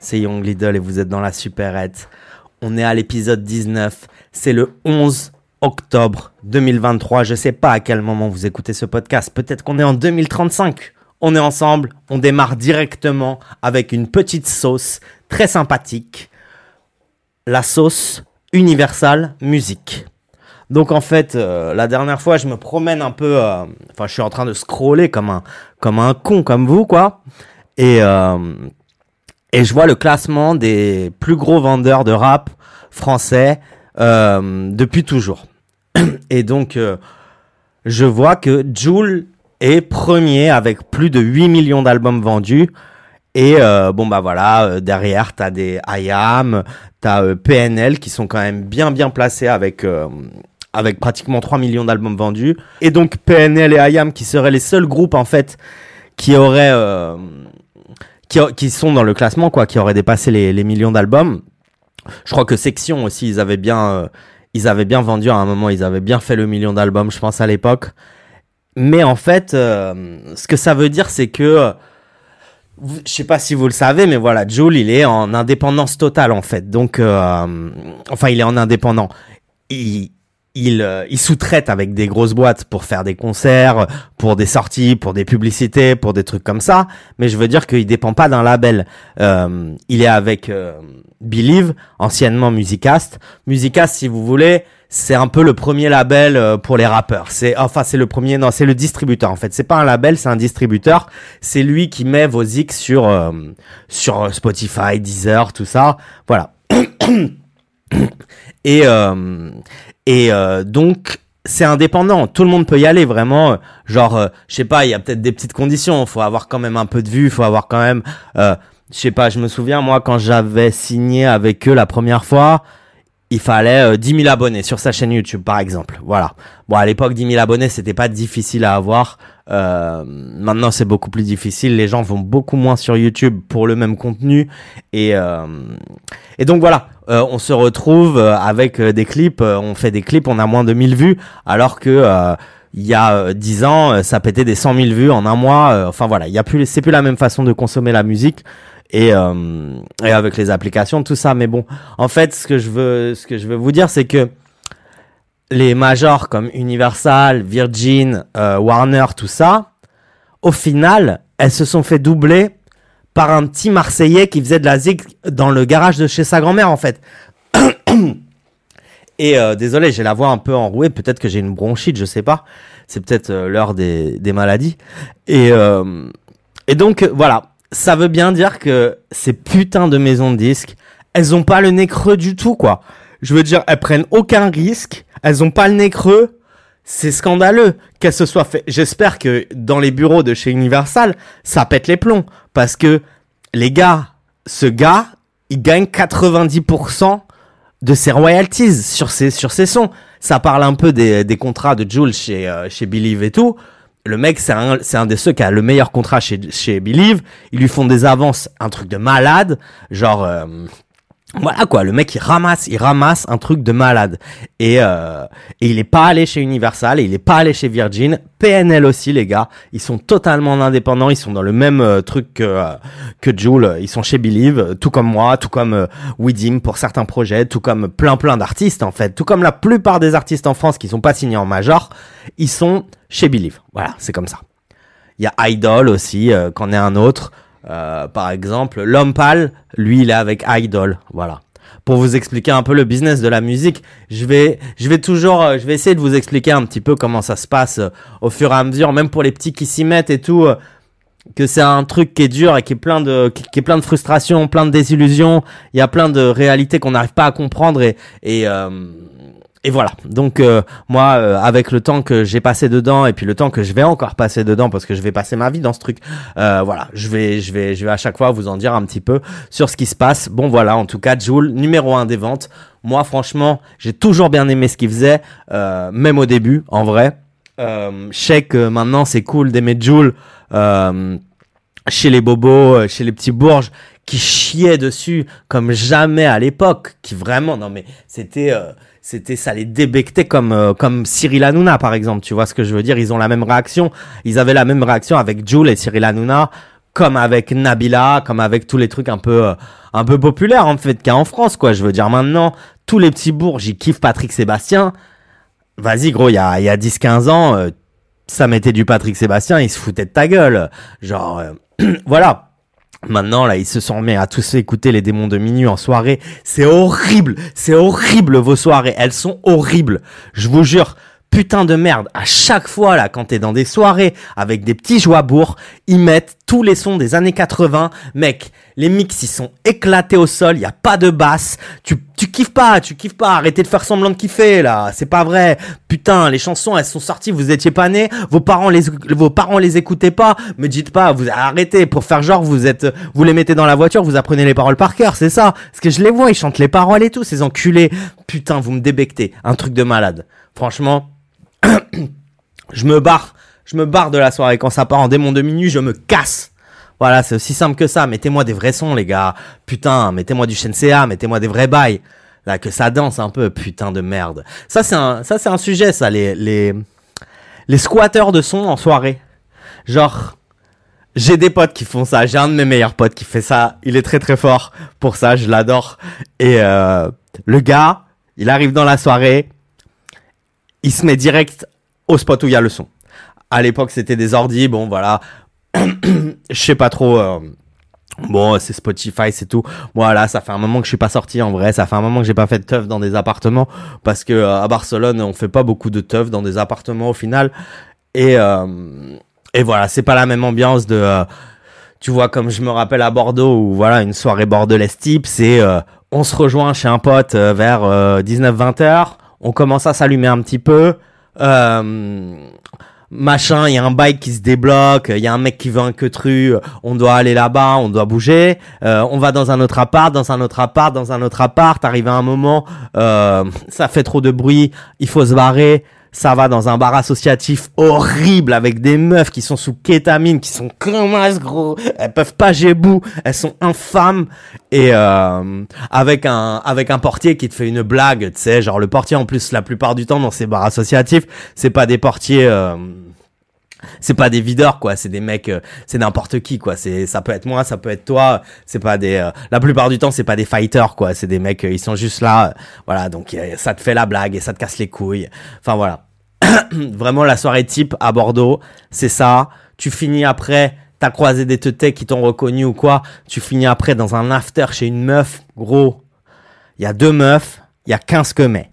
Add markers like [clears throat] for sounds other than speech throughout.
c'est Young Lidl et vous êtes dans la supérette. On est à l'épisode 19, c'est le 11 octobre 2023. Je sais pas à quel moment vous écoutez ce podcast, peut-être qu'on est en 2035. On est ensemble, on démarre directement avec une petite sauce très sympathique. La sauce Universal Music. Donc en fait, euh, la dernière fois, je me promène un peu, euh, enfin, je suis en train de scroller comme un, comme un con comme vous, quoi. Et, euh, et je vois le classement des plus gros vendeurs de rap français depuis toujours. [clears throat] Et donc, je vois que Joule est premier avec plus de 8 millions d'albums vendus. Et bon bah voilà, derrière t'as des IAM, t'as PNL qui sont quand même bien bien placés avec avec pratiquement 3 millions d'albums vendus. Et donc PNL et IAM qui seraient les seuls groupes en fait qui auraient euh, qui, qui, sont dans le classement quoi, qui auraient dépassé les, les millions d'albums. Je crois que Section aussi, ils avaient bien euh, ils avaient bien vendu à un moment, ils avaient bien fait le million d'albums, je pense à l'époque. Mais en fait, euh, ce que ça veut dire, c'est que je sais pas si vous le savez, mais voilà, Jules, il est en indépendance totale en fait. Donc, enfin, il est en indépendant. Il, euh, il sous-traite avec des grosses boîtes pour faire des concerts, pour des sorties, pour des publicités, pour des trucs comme ça. Mais je veux dire qu'il dépend pas d'un label. Euh, il est avec euh, Believe, anciennement Musicast. Musicast, si vous voulez, c'est un peu le premier label euh, pour les rappeurs. C'est enfin c'est le premier, non, c'est le distributeur en fait. C'est pas un label, c'est un distributeur. C'est lui qui met vos X sur sur Spotify, Deezer, tout ça. Voilà. [coughs] Et euh, et euh, donc, c'est indépendant. Tout le monde peut y aller, vraiment. Genre, euh, je sais pas, il y a peut-être des petites conditions. Faut avoir quand même un peu de vue. Faut avoir quand même, euh, je sais pas, je me souviens, moi, quand j'avais signé avec eux la première fois, il fallait 10 000 abonnés sur sa chaîne YouTube, par exemple. Voilà. Bon, à l'époque, 10 000 abonnés, c'était pas difficile à avoir. Euh, maintenant, c'est beaucoup plus difficile. Les gens vont beaucoup moins sur YouTube pour le même contenu. Et, euh, et donc voilà, euh, on se retrouve avec des clips. on fait des clips, on a moins de 1000 vues, alors que il y a 10 ans, ça pétait des 100 000 vues en un mois. enfin voilà, il y a plus, c'est plus la même façon de consommer la musique. Et, avec les applications, tout ça. Mais bon, en fait, ce que je veux, ce que je veux vous dire, c'est que les majors comme Universal, Virgin, euh, Warner, tout ça, au final, elles se sont fait doubler par un petit Marseillais qui faisait de la zig dans le garage de chez sa grand-mère, en fait. [coughs] Et euh, désolé, j'ai la voix un peu enrouée, peut-être que j'ai une bronchite, je sais pas. C'est peut-être euh, l'heure des, des, maladies. Et, et donc, voilà, ça veut bien dire que ces putains de maisons de disques, elles ont pas le nez creux du tout, quoi. Je veux dire, elles prennent aucun risque elles ont pas le nez creux. C'est scandaleux qu'elles se soient fait. J'espère que dans les bureaux de chez Universal, ça pète les plombs. Parce que, les gars, ce gars, il gagne 90% de ses royalties sur ses, sur ses sons. Ça parle un peu des, des contrats de Jules chez, euh, chez Believe et tout. Le mec, c'est un, un de ceux qui a le meilleur contrat chez, chez Believe. Ils lui font des avances, un truc de malade. Genre, euh, voilà quoi, le mec il ramasse, il ramasse un truc de malade. Et, euh, et il est pas allé chez Universal, et il est pas allé chez Virgin, PNL aussi les gars, ils sont totalement indépendants, ils sont dans le même euh, truc que euh, que Joule, ils sont chez Believe, tout comme moi, tout comme euh, Widim pour certains projets, tout comme plein plein d'artistes en fait, tout comme la plupart des artistes en France qui sont pas signés en major, ils sont chez Believe. Voilà, c'est comme ça. Il y a Idol aussi, qu'en est un autre. Euh, par exemple, l'homme pâle, lui, il est avec Idol, voilà. Pour vous expliquer un peu le business de la musique, je vais, je vais toujours, euh, je vais essayer de vous expliquer un petit peu comment ça se passe euh, au fur et à mesure, même pour les petits qui s'y mettent et tout, que c'est un truc qui est dur et qui est plein de, qui, est plein de frustration, plein de désillusions. Il y a plein de réalités qu'on n'arrive pas à comprendre et, et et voilà. Donc euh, moi, euh, avec le temps que j'ai passé dedans et puis le temps que je vais encore passer dedans parce que je vais passer ma vie dans ce truc, euh, voilà, je vais, je vais, je vais à chaque fois vous en dire un petit peu sur ce qui se passe. Bon voilà, en tout cas, Joule numéro un des ventes. Moi, franchement, j'ai toujours bien aimé ce qu'il faisait, même au début, en vrai. je sais que maintenant c'est cool d'aimer Joule chez les bobos, chez les petits bourges qui chiaient dessus comme jamais à l'époque, qui vraiment, non mais c'était c'était ça les débectait comme euh, comme Cyril Hanouna par exemple tu vois ce que je veux dire? Ils ont la même réaction ils avaient la même réaction avec Jules et Cyril Hanouna comme avec Nabila, comme avec tous les trucs un peu, euh, un peu populaires en fait qu'il y a en France, quoi. Je veux dire maintenant, tous les petits bourgs, j'y kiffe Patrick Sébastien. Vas-y, gros, il y a, il y a 10-15 ans, euh, ça mettait du Patrick Sébastien, il se foutait de ta gueule. Genre, euh, [clears throat] voilà. Maintenant, là, ils se sont mis à tous écouter les démons de minuit en soirée. C'est horrible. C'est horrible, vos soirées. Elles sont horribles. Je vous jure putain de merde, à chaque fois là, quand t'es dans des soirées avec des petits bourgs, ils mettent tous les sons des années 80. Mec, les mix ils sont éclatés au sol, il y a pas de basse. Tu, tu kiffes pas, tu kiffes pas. Arrêtez de faire semblant de kiffer là, c'est pas vrai. Putain, les chansons elles sont sorties, vous étiez pas nés, vos parents les vos parents les écoutaient pas. Me dites pas, vous arrêtez pour faire genre vous êtes vous les mettez dans la voiture, vous apprenez les paroles par cœur, c'est ça. Parce que je les vois, ils chantent les paroles et tout, ces enculés. Putain, vous me débectez, un truc de malade. Franchement, [clears throat] je me barre, je me barre de la soirée. Quand ça part en démon de minuit, je me casse. Voilà, c'est aussi simple que ça. Mettez-moi des vrais sons, les gars. Putain, mettez-moi du Shensea, mettez-moi des vrais bails. Là, que ça danse un peu, putain de merde. Ça, c'est un, ça, c'est un sujet, ça, les, les, les squatteurs de sons en soirée. Genre, j'ai des potes qui font ça. J'ai un de mes meilleurs potes qui fait ça. Il est très très fort pour ça. Je l'adore. Et euh, le gars, il arrive dans la soirée il se met direct au spot où il y a le son. À l'époque, c'était des ordi, bon voilà. [clears throat] Je sais pas trop. Euh, bon, c'est Spotify, c'est tout. Voilà, ça fait un moment que je suis pas sorti en vrai. Ça fait un moment que j'ai pas fait de teuf dans des appartements parce que euh, à Barcelone, on fait pas beaucoup de teuf dans des appartements au final. Et euh, et voilà, c'est pas la même ambiance de. tu vois, comme je me rappelle à Bordeaux où voilà une soirée bordelaise type, c'est on se rejoint chez un pote vers 19-20 heures on commence à s'allumer un petit peu. Euh, machin, il y a un bike qui se débloque, il y a un mec qui veut un queutru, on doit aller là-bas, on doit bouger, euh, on va dans un autre appart, dans un autre appart, dans un autre appart, arrive à un moment, euh, ça fait trop de bruit, il faut se barrer, ça va dans un bar associatif horrible avec des meufs qui sont sous kétamine, qui sont as gros, elles peuvent pas gébou, elles sont infâmes. Et euh, avec un avec un portier qui te fait une blague, tu sais, genre le portier en plus la plupart du temps dans ces bars associatifs, c'est pas des portiers euh, c'est pas des videurs quoi c'est des mecs euh, c'est n'importe qui quoi c'est ça peut être moi ça peut être toi c'est pas des euh, la plupart du temps c'est pas des fighters quoi c'est des mecs ils sont juste là voilà donc ça te fait la blague et ça te casse les couilles enfin voilà [coughs] vraiment la soirée type à Bordeaux, c'est ça. Tu finis après, t'as croisé des teutés qui t'ont reconnu ou quoi. Tu finis après dans un after chez une meuf, gros. Il y a deux meufs, il y a 15 quemets.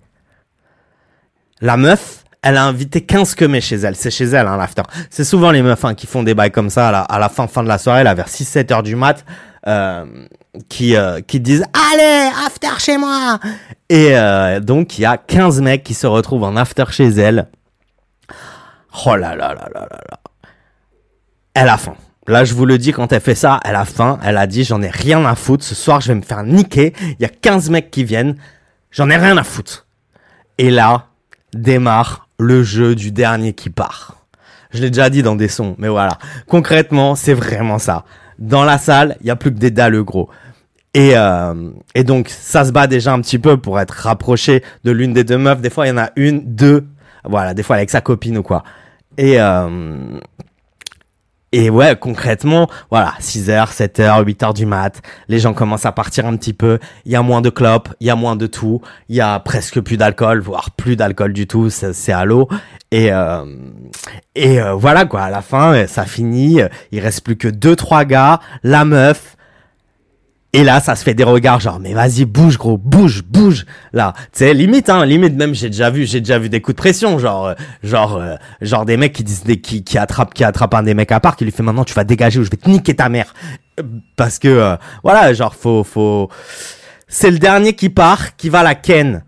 La meuf, elle a invité 15 quemets chez elle. C'est chez elle, hein, l'after. C'est souvent les meufs hein, qui font des bails comme ça à la, fin, fin de la soirée, là, vers 6-7 heures du mat. Euh, qui euh, qui disent allez after chez moi et euh, donc il y a 15 mecs qui se retrouvent en after chez elle oh là là là là là là elle a faim Là, je vous le dis, quand elle fait ça, elle a faim. Elle a dit, j'en ai rien à foutre. Ce soir, je vais me faire niquer. Il y a 15 mecs qui viennent. J'en ai rien à foutre. Et là, démarre le jeu du dernier qui part. Je l'ai déjà dit dans des sons, mais voilà. Concrètement, c'est vraiment ça. Dans la salle, il y a plus que des dalles gros. Et, euh, et donc, ça se bat déjà un petit peu pour être rapproché de l'une des deux meufs. Des fois, il y en a une, deux. Voilà, des fois avec sa copine ou quoi. Et, euh, et ouais, concrètement, voilà, 6h, 7h, 8h du mat, les gens commencent à partir un petit peu, il y a moins de clopes, il y a moins de tout, il y a presque plus d'alcool, voire plus d'alcool du tout, c'est à l'eau. Et, euh, euh, voilà quoi, à la fin, ça finit, il reste plus que deux trois gars, la meuf, et là, ça se fait des regards genre, mais vas-y, bouge, gros, bouge, bouge. Là, tu sais, limite, hein, limite même, j'ai déjà vu, j'ai déjà vu des coups de pression, genre, euh, genre, euh, genre des mecs qui disent, des, qui, qui attrapent, qui attrapent un des mecs à part, qui lui fait maintenant, tu vas dégager ou je vais te niquer ta mère. Euh, parce que, voilà, genre, faut, faut, c'est le dernier qui part, qui va la ken.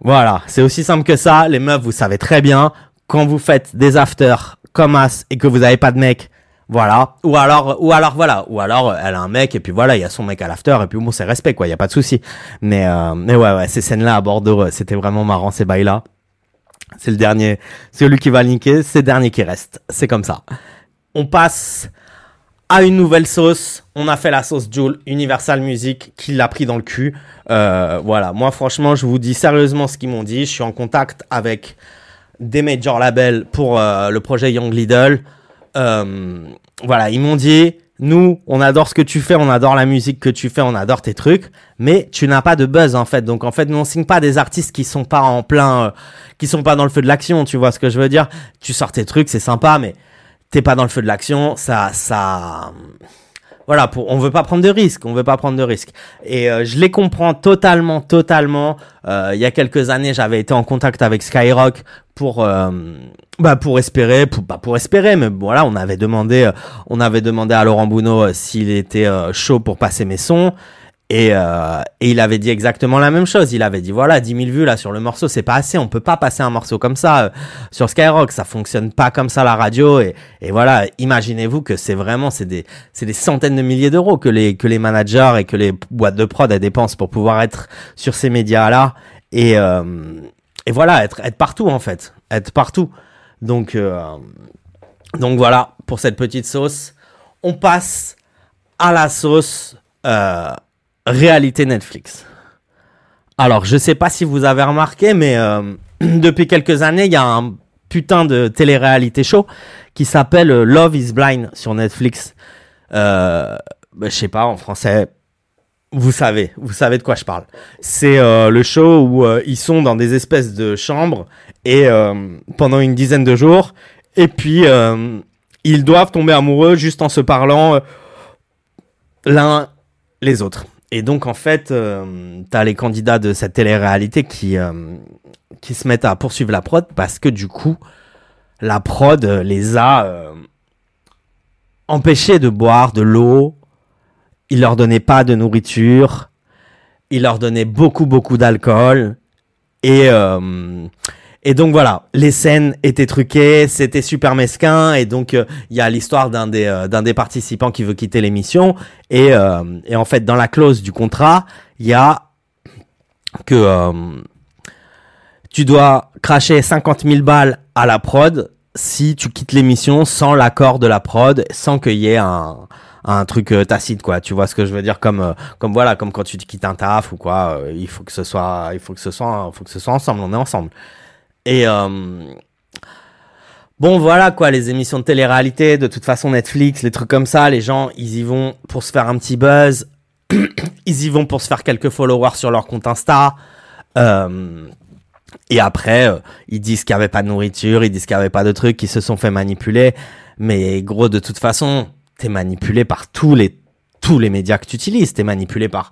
Voilà, c'est aussi simple que ça. Les meufs, vous savez très bien, quand vous faites des afters comme as et que vous avez pas de mec, voilà. Ou alors, ou alors voilà. Ou alors, elle a un mec et puis voilà, il y a son mec à l'after et puis bon, c'est respect quoi. Il y a pas de souci. Mais euh, mais ouais, ouais, ces scènes-là à Bordeaux, euh, c'était vraiment marrant ces bails-là. C'est le dernier, c'est lui qui va linker, c'est le dernier qui reste. C'est comme ça. On passe à une nouvelle sauce. On a fait la sauce Joule Universal Music qui l'a pris dans le cul. Euh, voilà. Moi, franchement, je vous dis sérieusement ce qu'ils m'ont dit. Je suis en contact avec des major labels pour euh, le projet Young Lidl. Euh, voilà, ils m'ont dit, nous, on adore ce que tu fais, on adore la musique que tu fais, on adore tes trucs, mais tu n'as pas de buzz en fait. Donc en fait, nous on signe pas des artistes qui sont pas en plein, euh, qui sont pas dans le feu de l'action. Tu vois ce que je veux dire Tu sors tes trucs, c'est sympa, mais t'es pas dans le feu de l'action. Ça, ça, voilà, pour, on veut pas prendre de risques, on veut pas prendre de risques. Et euh, je les comprends totalement, totalement. Euh, il y a quelques années, j'avais été en contact avec Skyrock pour, euh, bah, pour espérer, pour, pas pour espérer, mais voilà, on avait demandé, on avait demandé à Laurent Bounot s'il était chaud pour passer mes sons. Et, euh, et, il avait dit exactement la même chose. Il avait dit voilà, 10 000 vues là sur le morceau, c'est pas assez. On peut pas passer un morceau comme ça euh, sur Skyrock. Ça fonctionne pas comme ça la radio. Et, et voilà, imaginez-vous que c'est vraiment c'est des c'est des centaines de milliers d'euros que les que les managers et que les boîtes de prod dépensent pour pouvoir être sur ces médias là. Et euh, et voilà, être être partout en fait, être partout. Donc euh, donc voilà pour cette petite sauce. On passe à la sauce. Euh, réalité Netflix. Alors, je sais pas si vous avez remarqué, mais euh, [clears throat] depuis quelques années, il y a un putain de télé-réalité show qui s'appelle euh, Love is Blind sur Netflix. Euh, bah, je sais pas, en français, vous savez, vous savez de quoi je parle. C'est euh, le show où ils sont dans des espèces de chambres et pendant une dizaine de jours, et puis ils doivent tomber amoureux juste en se parlant l'un les autres. Et donc, en fait, euh, tu les candidats de cette télé-réalité qui, euh, qui se mettent à poursuivre la prod parce que du coup, la prod les a euh, empêchés de boire de l'eau. Il leur donnait pas de nourriture. Il leur donnait beaucoup, beaucoup d'alcool. Et, et donc voilà, les scènes étaient truquées, c'était super mesquin, et donc euh, il y a l'histoire d'un des euh, d'un des participants qui veut quitter l'émission, et euh, et en fait dans la clause du contrat, il y a que tu dois cracher 50 000 balles à la prod si tu quittes l'émission sans l'accord de la prod, sans qu'il y ait un un truc tacite quoi. Tu vois ce que je veux dire? Comme comme voilà comme quand tu quittes un taf ou quoi il faut que ce soit il faut que ce soit il faut que ce soit ensemble on est ensemble et euh, bon, voilà quoi, les émissions de télé-réalité, de toute façon Netflix, les trucs comme ça, les gens, ils y vont pour se faire un petit buzz, [clears throat] ils y vont pour se faire quelques followers sur leur compte Insta. Euh, et après, euh, ils disent qu'il n'y avait pas de nourriture, ils disent qu'il n'y avait pas de trucs, qu'ils se sont fait manipuler. Mais gros, de toute façon, t'es manipulé par tous les tous les médias que tu utilises. T'es manipulé par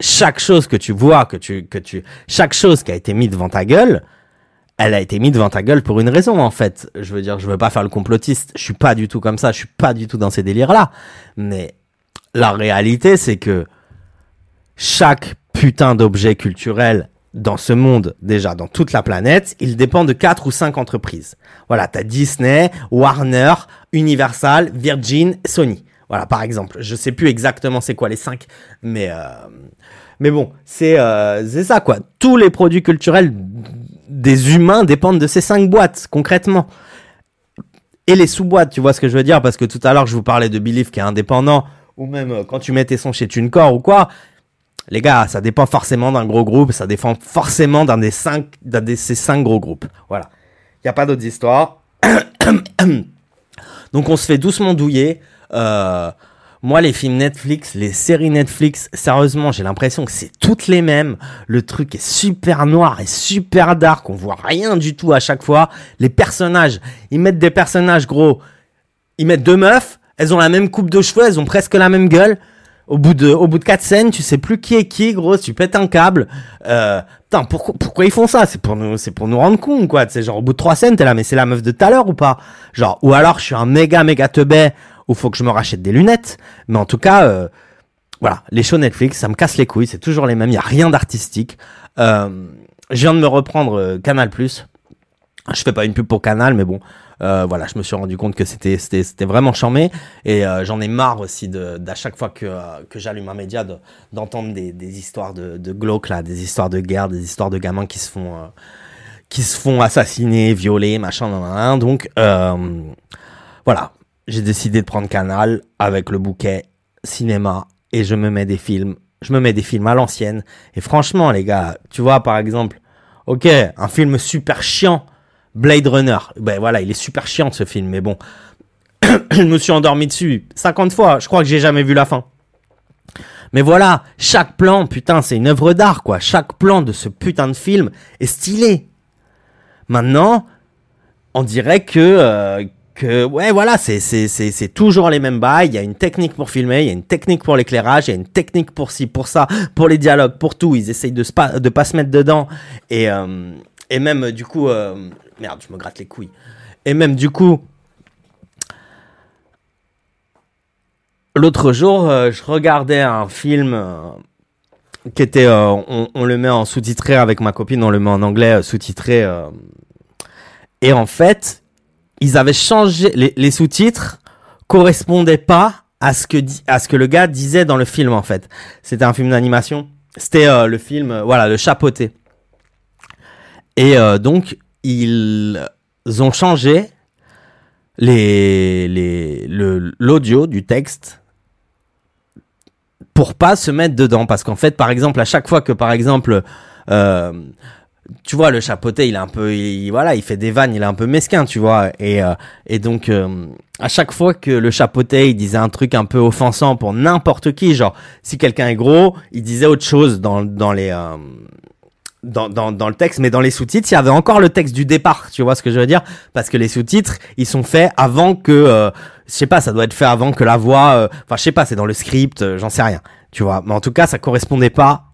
chaque chose que tu vois, que tu que tu chaque chose qui a été mise devant ta gueule elle a été mise devant ta gueule pour une raison en fait. Je veux dire, je veux pas faire le complotiste, je suis pas du tout comme ça, je suis pas du tout dans ces délires là. Mais la réalité c'est que chaque putain d'objet culturel dans ce monde, déjà dans toute la planète, il dépend de quatre ou cinq entreprises. Voilà, t'as Disney, Warner, Universal, Virgin, Sony. Voilà, par exemple. Je sais plus exactement c'est quoi les cinq, mais euh, mais bon, c'est euh, c'est ça quoi. Tous les produits culturels des humains dépendent de ces cinq boîtes, concrètement. Et les sous-boîtes, tu vois ce que je veux dire Parce que tout à l'heure, je vous parlais de Belief qui est indépendant, ou même euh, quand tu mets tes sons chez TuneCore ou quoi. Les gars, ça dépend forcément d'un gros groupe, ça dépend forcément d'un des cinq, d'un de ces cinq gros groupes. Voilà. Il n'y a pas d'autres histoires. [coughs] Donc on se fait doucement douiller. Euh, moi, les films Netflix, les séries Netflix, sérieusement, j'ai l'impression que c'est toutes les mêmes. Le truc est super noir et super dark. On voit rien du tout à chaque fois. Les personnages, ils mettent des personnages gros. Ils mettent deux meufs. Elles ont la même coupe de cheveux. Elles ont presque la même gueule. Au bout de, au quatre scènes, tu sais plus qui est qui, gros. Tu pètes un câble. Euh, putain, pourquoi, pourquoi ils font ça? C'est pour nous, c'est pour nous rendre con, quoi. C'est genre, au bout de trois scènes, t'es là, mais c'est la meuf de tout à l'heure ou pas? Genre, ou alors, je suis un méga, méga teubé ou faut que je me rachète des lunettes. Mais en tout cas, euh, voilà, les shows Netflix, ça me casse les couilles, c'est toujours les mêmes, il y a rien d'artistique. Euh, je viens de me reprendre euh, Canal+. Je fais pas une pub pour Canal, mais bon, euh, voilà, je me suis rendu compte que c'était c'était vraiment charmé et euh, j'en ai marre aussi de d'à chaque fois que que j'allume un média d'entendre des, des histoires de de glauques là, des histoires de guerre, des histoires de gamins qui se font qui se font assassiner, violer, machin, nan, donc voilà, j'ai décidé de prendre Canal avec le bouquet cinéma et je me mets des films. Je me mets des films à l'ancienne. Et franchement, les gars, tu vois, par exemple, ok, un film super chiant, Blade Runner. Ben voilà, il est super chiant ce film, mais bon, [coughs] je me suis endormi dessus 50 fois. Je crois que j'ai jamais vu la fin. Mais voilà, chaque plan, putain, c'est une œuvre d'art, quoi. Chaque plan de ce putain de film est stylé. Maintenant, on dirait que, euh, que ouais, voilà, c'est, c'est, c'est, toujours les mêmes bails. Il y a une technique pour filmer, il y a une technique pour l'éclairage, il y a une technique pour ci, pour ça, pour les dialogues, pour tout. Ils essayent de, spa, de pas se mettre dedans. Et, euh, et même, du coup, euh, merde, je me gratte les couilles. Et même, du coup, L'autre jour, euh, je regardais un film euh, qui était, euh, on, le met en sous-titré avec ma copine, on le met en anglais sous-titré. et en fait, ils avaient changé les, sous-titres correspondaient pas à ce que à ce que le gars disait dans le film en fait. C'était un film d'animation. C'était le film, voilà, le chapeauté. Et donc ils ont changé les les l'audio du texte pour pas se mettre dedans. Parce qu'en fait, par exemple, à chaque fois que, par exemple, euh, tu vois, le chapeauté, il est un peu, il, voilà, il fait des vannes, il est un peu mesquin, tu vois. Et, euh, et donc, euh, à chaque fois que le chapeauté, il disait un truc un peu offensant pour n'importe qui, genre, si quelqu'un est gros, il disait autre chose dans, dans les, dans, dans, dans le texte, mais dans les sous-titres, il y avait encore le texte du départ, tu vois ce que je veux dire? Parce que les sous-titres, ils sont faits avant que, euh, je sais pas, ça doit être fait avant que la voix, euh, enfin je sais pas, c'est dans le script, euh, j'en sais rien, tu vois. Mais en tout cas, ça correspondait pas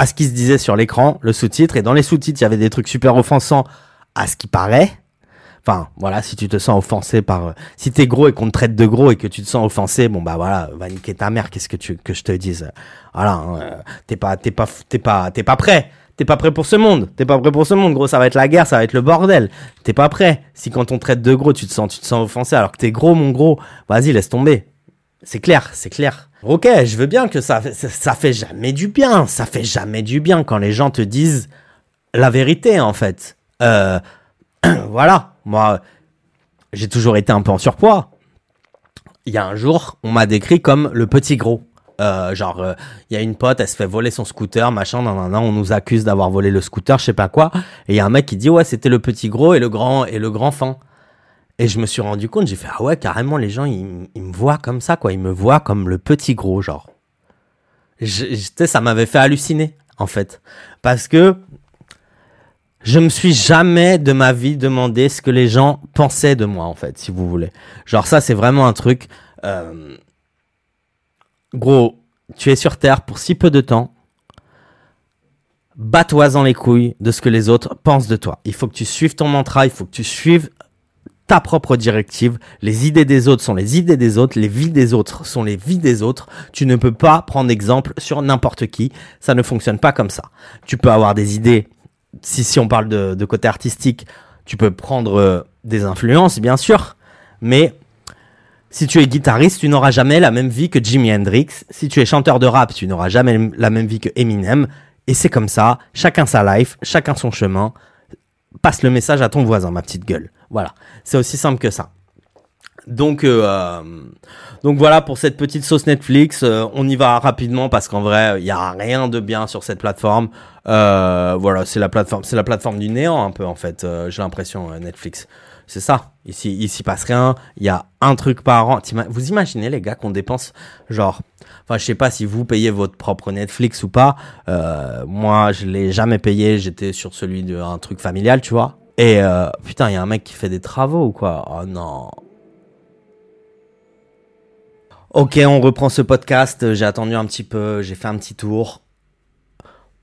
à ce qui se disait sur l'écran, le sous-titre, et dans les sous-titres, il y avait des trucs super offensants à ce qui paraît. Enfin, voilà, si tu te sens offensé par, euh, si t'es gros et qu'on te traite de gros et que tu te sens offensé, bon bah voilà, va niquer ta mère, qu'est-ce que tu que je te dise? Voilà, hein, t'es pas, t'es pas, t'es pas, t'es pas prêt T'es pas prêt pour ce monde. T'es pas prêt pour ce monde, gros. Ça va être la guerre, ça va être le bordel. T'es pas prêt. Si quand on traite de gros, tu te sens, tu te sens offensé alors que t'es gros, mon gros, vas-y, laisse tomber. C'est clair, c'est clair. Ok, je veux bien que ça, ça, fait jamais du bien. Ça fait jamais du bien quand les gens te disent la vérité, en fait. Euh, [clears throat] voilà. Moi, j'ai toujours été un peu en surpoids. Il y a un jour, on m'a décrit comme le petit gros. Euh, genre, il euh, y a une pote, elle se fait voler son scooter, machin, nan, nan, nan, on nous accuse d'avoir volé le scooter, je sais pas quoi. Et il y a un mec qui dit, ouais, c'était le petit gros et le grand, et le grand fin. Et je me suis rendu compte, j'ai fait, ah ouais, carrément, les gens, ils, me voient comme ça, quoi. Ils me voient comme le petit gros, genre. Je, ça m'avait fait halluciner, en fait. Parce que je me suis jamais de ma vie demandé ce que les gens pensaient de moi, en fait, si vous voulez. Genre, ça, c'est vraiment un truc. Euh, Gros, tu es sur Terre pour si peu de temps. Bats-toi les couilles de ce que les autres pensent de toi. Il faut que tu suives ton mantra, il faut que tu suives ta propre directive. Les idées des autres sont les idées des autres, les vies des autres sont les vies des autres. Tu ne peux pas prendre exemple sur n'importe qui. Ça ne fonctionne pas comme ça. Tu peux avoir des idées. Si, si on parle de, de côté artistique, tu peux prendre euh, des influences, bien sûr. Mais si tu es guitariste, tu n'auras jamais la même vie que Jimi Hendrix. Si tu es chanteur de rap, tu n'auras jamais la même vie que Eminem. Et c'est comme ça, chacun sa life, chacun son chemin. Passe le message à ton voisin, ma petite gueule. Voilà, c'est aussi simple que ça. Donc, euh, donc voilà pour cette petite sauce Netflix. Euh, on y va rapidement parce qu'en vrai, il y a rien de bien sur cette plateforme. Euh, voilà, c'est la plateforme, c'est la plateforme du néant un peu en fait. J'ai l'impression Netflix. C'est ça. Ici, ici passe rien. Il y a un truc par an. Vous imaginez les gars qu'on dépense genre, enfin je sais pas si vous payez votre propre Netflix ou pas. Moi, je l'ai jamais payé. J'étais sur celui d'un truc familial, tu vois. Et euh, putain, il y a un mec qui fait des travaux ou quoi? Oh non. Ok, on reprend ce podcast. J'ai attendu un petit peu. J'ai fait un petit tour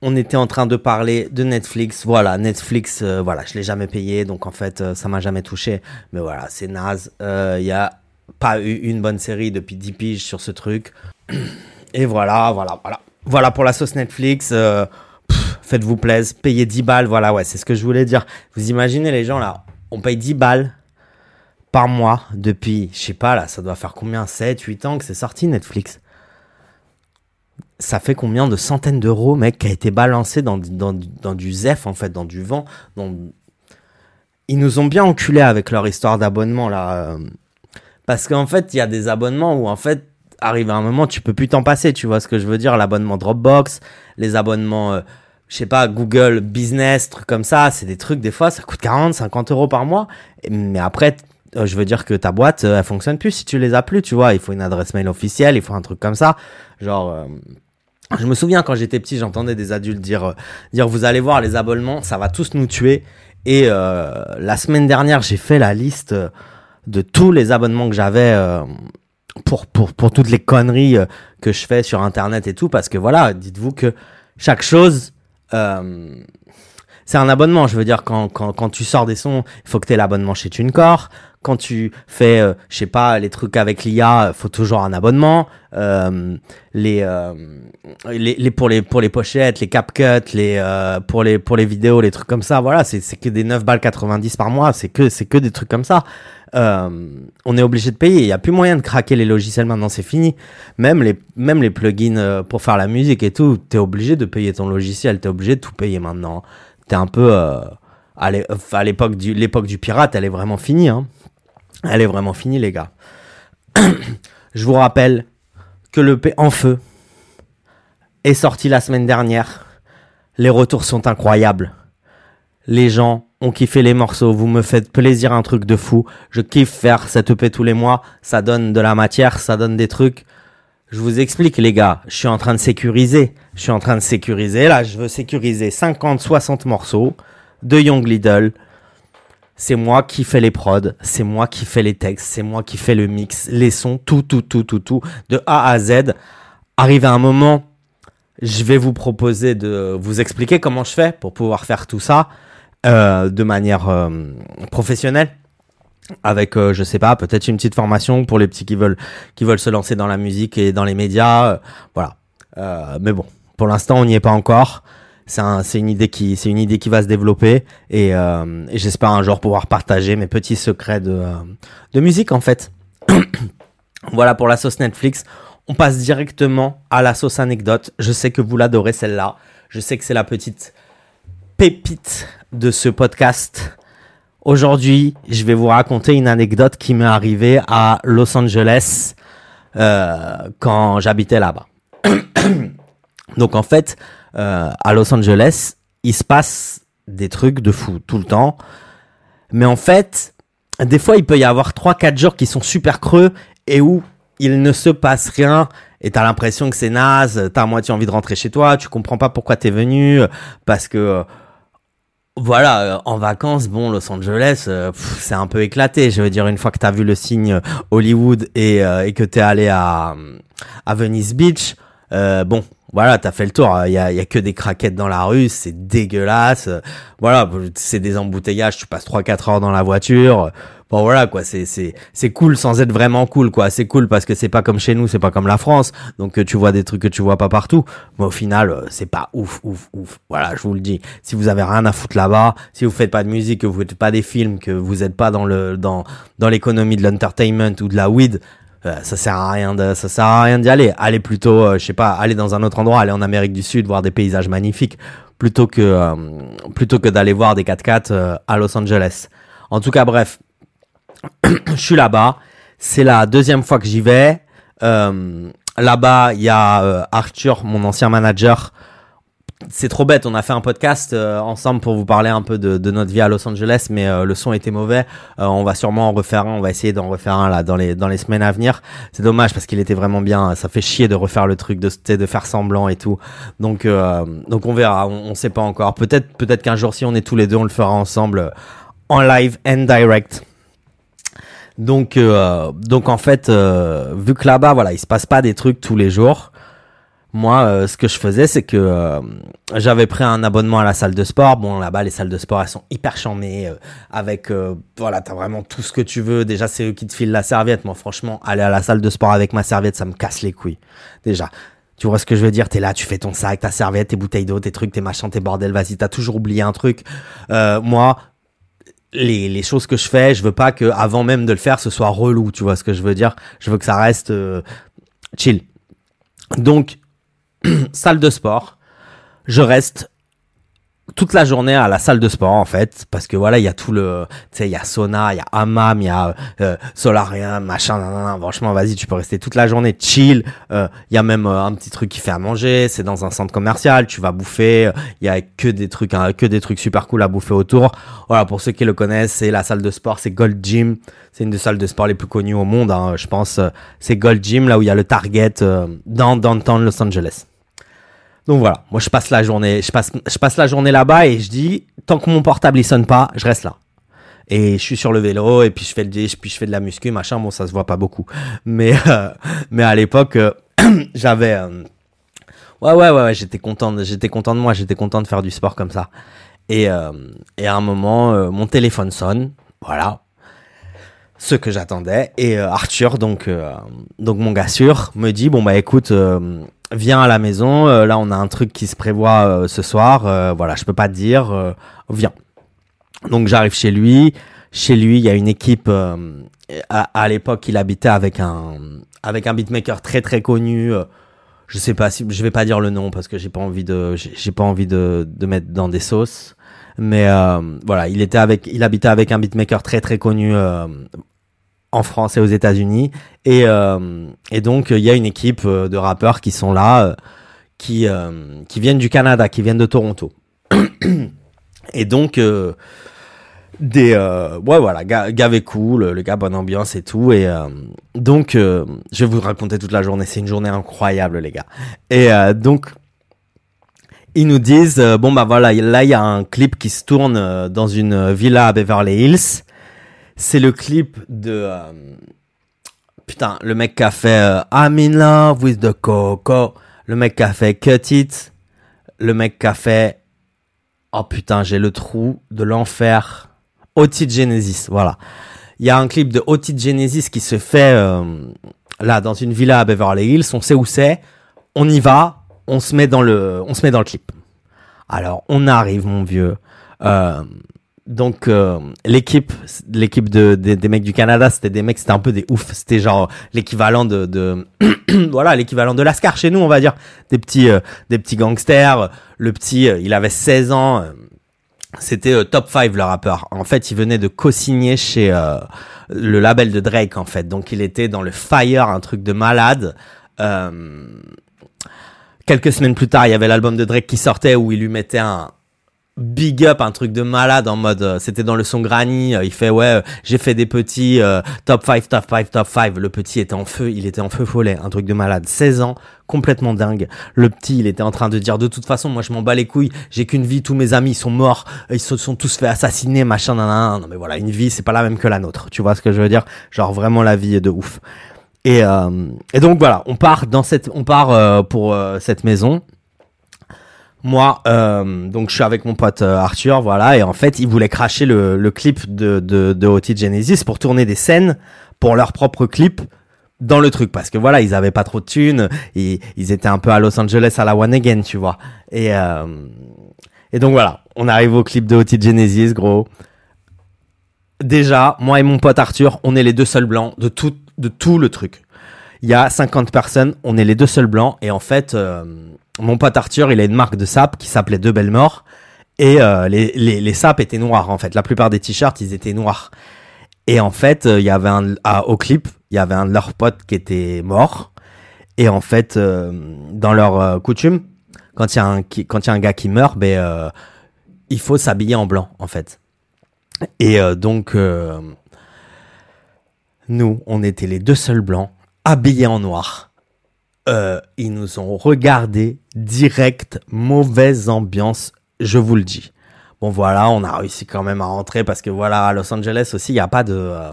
on était en train de parler de Netflix. Voilà, Netflix, euh, voilà, je l'ai jamais payé, donc en fait, euh, ça m'a jamais touché. Mais voilà, c'est naze. Il euh, y a pas eu une bonne série depuis 10 piges sur ce truc. [clears throat] Et voilà, voilà, voilà. Voilà pour la sauce Netflix. Faites-vous plaisir, payez 10 balles. Voilà, ouais, c'est ce que je voulais dire. Vous imaginez les gens là, on paye 10 balles par mois depuis, je sais pas là, ça doit faire combien 7, 8 ans que c'est sorti Netflix ça fait combien de centaines d'euros, mec, qui a été balancé dans, dans, dans, du ZEF, en fait, dans du vent. Dans... Ils nous ont bien enculés avec leur histoire d'abonnement, là. Euh. Parce qu'en fait, il y a des abonnements où, en fait, arrive un moment, tu peux plus t'en passer, tu vois ce que je veux dire? L'abonnement Dropbox, les abonnements, euh, je sais pas, Google Business, trucs comme ça, c'est des trucs, des fois, ça coûte 40, 50 euros par mois. Mais après, euh, je veux dire que ta boîte, euh, elle fonctionne plus si tu les as plus, tu vois. Il faut une adresse mail officielle, il faut un truc comme ça. Genre, euh, je me souviens quand j'étais petit, j'entendais des adultes dire, dire, vous allez voir les abonnements, ça va tous nous tuer. Et euh, la semaine dernière, j'ai fait la liste de tous les abonnements que j'avais pour, pour, pour toutes les conneries que je fais sur Internet et tout. Parce que voilà, dites-vous que chaque chose, euh, c'est un abonnement. Je veux dire, quand, quand, quand tu sors des sons, il faut que tu aies l'abonnement chez TuneCore. Quand tu fais, euh, je sais pas, les trucs avec l'IA, faut toujours un abonnement. Euh, les, euh, les, les pour les pour les pochettes, les CapCut, les euh, pour les pour les vidéos, les trucs comme ça. Voilà, c'est c'est que des 9 balles 90 par mois. C'est que c'est que des trucs comme ça. Euh, on est obligé de payer. Il y a plus moyen de craquer les logiciels maintenant. C'est fini. Même les même les plugins euh, pour faire la musique et tout, t'es obligé de payer ton logiciel. T'es obligé de tout payer maintenant. T'es un peu euh, à l'époque du l'époque du pirate. Elle est vraiment finie. Hein. Elle est vraiment finie, les gars. [coughs] Je vous rappelle que le P en feu est sorti la semaine dernière. Les retours sont incroyables. Les gens ont kiffé les morceaux. Vous me faites plaisir, un truc de fou. Je kiffe faire cette EP tous les mois. Ça donne de la matière, ça donne des trucs. Je vous explique, les gars. Je suis en train de sécuriser. Je suis en train de sécuriser. Là, je veux sécuriser 50, 60 morceaux de Young Lidl. C'est moi qui fais les prods, c'est moi qui fais les textes, c'est moi qui fais le mix, les sons, tout, tout, tout, tout, tout, de A à Z. Arrivé à un moment, je vais vous proposer de vous expliquer comment je fais pour pouvoir faire tout ça de manière euh, professionnelle. Avec, euh, je sais pas, peut-être une petite formation pour les petits qui veulent, qui veulent se lancer dans la musique et dans les médias. euh, voilà. Euh, mais bon, pour l'instant, on n'y est pas encore. C'est un, une idée qui, c'est une idée qui va se développer et, euh, j'espère un jour pouvoir partager mes petits secrets euh, de musique en fait. [coughs] voilà pour la sauce Netflix. On passe directement à la sauce anecdote. Je sais que vous l'adorez celle-là. Je sais que c'est la petite pépite de ce podcast. Aujourd'hui, je vais vous raconter une anecdote qui m'est arrivée à Los Angeles euh, quand j'habitais là-bas. [coughs] Donc en fait, euh, à Los Angeles, il se passe des trucs de fou tout le temps. Mais en fait, des fois, il peut y avoir 3-4 jours qui sont super creux et où il ne se passe rien. Et t'as l'impression que c'est naze, t'as à moitié envie de rentrer chez toi, tu comprends pas pourquoi t'es venu, parce que euh, voilà, euh, en vacances, bon, Los Angeles, euh, c'est un peu éclaté. Je veux dire, une fois que t'as vu le signe euh, Hollywood et, et que t'es allé à, à Venice Beach, euh, bon, voilà, t'as fait le tour. Il y a, y a que des craquettes dans la rue, c'est dégueulasse. Voilà, c'est des embouteillages. Tu passes 3-4 heures dans la voiture. Bon voilà quoi, c'est c'est c'est cool sans être vraiment cool quoi. C'est cool parce que c'est pas comme chez nous, c'est pas comme la France. Donc euh, tu vois des trucs que tu vois pas partout. Mais au final, euh, c'est pas ouf ouf ouf. Voilà, je vous le dis. Si vous avez rien à foutre là-bas, si vous faites pas de musique, que vous faites pas des films, que vous êtes pas dans le dans dans l'économie de l'entertainment ou de la weed, euh, ça sert à rien de ça sert à rien d'y aller. Allez plutôt, euh, je sais pas, aller dans un autre endroit, aller en Amérique du Sud, voir des paysages magnifiques, plutôt que euh, plutôt que d'aller voir des 4x4 euh, à Los Angeles. En tout cas, bref, je suis là-bas. C'est la deuxième fois que j'y vais. Euh, là-bas, il y a euh, Arthur, mon ancien manager. C'est trop bête. On a fait un podcast euh, ensemble pour vous parler un peu de, de notre vie à Los Angeles, mais euh, le son était mauvais. Euh, on va sûrement en refaire un. On va essayer d'en refaire un là dans les dans les semaines à venir. C'est dommage parce qu'il était vraiment bien. Ça fait chier de refaire le truc, de de faire semblant et tout. Donc euh, donc on verra. On, on sait pas encore. Peut-être peut-être qu'un jour si on est tous les deux, on le fera ensemble en live and direct. Donc, euh, donc en fait, euh, vu que là-bas, voilà, il se passe pas des trucs tous les jours. Moi, euh, ce que je faisais, c'est que euh, j'avais pris un abonnement à la salle de sport. Bon, là-bas, les salles de sport, elles sont hyper charmées. euh, avec, voilà, t'as vraiment tout ce que tu veux. Déjà, c'est eux qui te filent la serviette. Moi, franchement, aller à la salle de sport avec ma serviette, ça me casse les couilles. Déjà. Tu vois ce que je veux dire? T'es là, tu fais ton sac, ta serviette, tes bouteilles d'eau, tes trucs, tes machins, tes bordels. Vas-y, t'as toujours oublié un truc. Moi, les, les choses que je fais, je veux pas que avant même de le faire, ce soit relou. Tu vois ce que je veux dire? Je veux que ça reste euh, chill. Donc, [clears throat] salle de sport, je reste toute la journée à la salle de sport en fait parce que voilà il y a tout le tu sais il y a sauna il y a hammam il y a euh, solarium machin nan, nan, franchement vas-y tu peux rester toute la journée chill. Euh, il y a même euh, un petit truc qui fait à manger c'est dans un centre commercial tu vas bouffer. Il y a que des trucs hein, que des trucs super cool à bouffer autour. Voilà pour ceux qui le connaissent c'est la salle de sport c'est Gold Gym. C'est une des salles de sport les plus connues au monde hein, je pense euh, c'est Gold Gym là où il y a le Target euh, dans downtown Los Angeles donc voilà, moi je passe la journée, je passe, je passe la journée là-bas et je dis tant que mon portable il sonne pas, je reste là. Et je suis sur le vélo et puis je fais le puis je fais de la muscu machin. Bon ça se voit pas beaucoup, mais euh, mais à l'époque euh, [clears throat] j'avais euh, ouais ouais ouais, ouais j'étais content, j'étais content de moi, j'étais content de faire du sport comme ça. Et euh, et à un moment mon téléphone sonne, voilà. Ce que j'attendais. Et euh, Arthur donc euh, donc mon gars sûr me dit bon bah écoute euh, viens à la maison, là on a un truc qui se prévoit ce soir, voilà, je peux pas te dire, viens. Donc j'arrive chez lui, chez lui il y a une équipe, à, à l'époque il habitait avec un, avec un beatmaker très très connu, je sais pas si, je vais pas dire le nom parce que j'ai pas envie de, j'ai pas envie de, de mettre dans des sauces, mais euh, voilà, il était avec, il habitait avec un beatmaker très très connu euh, en France et aux États-Unis. Et, euh, et donc, il y a une équipe de rappeurs qui sont là, qui, qui viennent du Canada, qui viennent de Toronto. [clears throat] et donc, des. ouais, voilà, gars cool, le gars, bonne ambiance et tout. Et donc, je vais vous raconter toute la journée. C'est une journée incroyable, les gars. Et donc. Ils nous disent, euh, bon bah voilà, là il y a un clip qui se tourne euh, dans une villa à Beverly Hills. C'est le clip de... euh, putain, le mec qui a fait I'm in love with the coco. Le mec qui a fait Cut It. Le mec qui a fait... Oh putain, j'ai le trou de l'enfer. Otis Genesis, voilà. Il y a un clip de Otis Genesis qui se fait là dans une villa à Beverly Hills. On sait où c'est. On y va. On se met dans le, on se met dans le clip. Alors on arrive, mon vieux. Euh, donc euh, l'équipe, l'équipe de, des- des mecs du Canada, c'était des mecs, c'était un peu des oufs. C'était genre l'équivalent de, de [clears throat] voilà, l'équivalent de l'Ascar chez nous, on va dire. Des petits, euh, des petits gangsters. Le petit, euh, il avait 16 ans. c'était euh, top 5 le rappeur. En fait, il venait de co-signer chez euh, le label de Drake en fait. Donc il était dans le Fire, un truc de malade. Euh, quelques semaines plus tard, il y avait l'album de Drake qui sortait où il lui mettait un big up, un truc de malade en mode, euh, c'était dans le son Granny, euh, il fait ouais, euh, j'ai fait des petits euh, top 5, top 5, top 5. Le petit était en feu, il était en feu follet, un truc de malade. 16 ans, complètement dingue. Le petit, il était en train de dire de toute façon, moi je m'en bats les couilles, j'ai qu'une vie, tous mes amis sont morts, ils se sont tous fait assassiner, machin, nan, nan. Non mais voilà, une vie, c'est pas la même que la nôtre. Tu vois ce que je veux dire? Genre vraiment la vie est de ouf. Et, euh, et donc voilà, on part dans cette, on part euh, pour euh, cette maison. Moi, donc je suis avec mon pote Arthur, voilà, et en fait, ils voulaient cracher le, clip de, de, de Genesis pour tourner des scènes pour leur propre clip dans le truc, parce que voilà, ils avaient pas trop de thunes, ils étaient un peu à Los Angeles à la One Again, tu vois. Et, donc voilà, on arrive au clip de Otis Genesis, gros. Déjà, moi et mon pote Arthur, on est les deux seuls blancs de tout, de tout le truc. Il y a 50 personnes, on est les deux seuls blancs, et en fait, euh, mon pote Arthur, il a une marque de sap qui s'appelait De Belmore, et euh, les, les, les sapes étaient noirs, en fait. La plupart des t-shirts, ils étaient noirs. Et en fait, euh, il y avait un, au clip, il y avait un de leurs potes qui était mort, et en fait, euh, dans leur euh, coutume, quand il y a un, quand il y a un gars qui meurt, ben, euh, il faut s'habiller en blanc, en fait. Et euh, donc, euh, nous, on était les deux seuls blancs, habillés en noir. Euh, ils nous ont regardé direct, mauvaise ambiance, je vous le dis. Bon voilà, on a réussi quand même à rentrer parce que voilà, à Los Angeles aussi, il n'y a pas de... euh,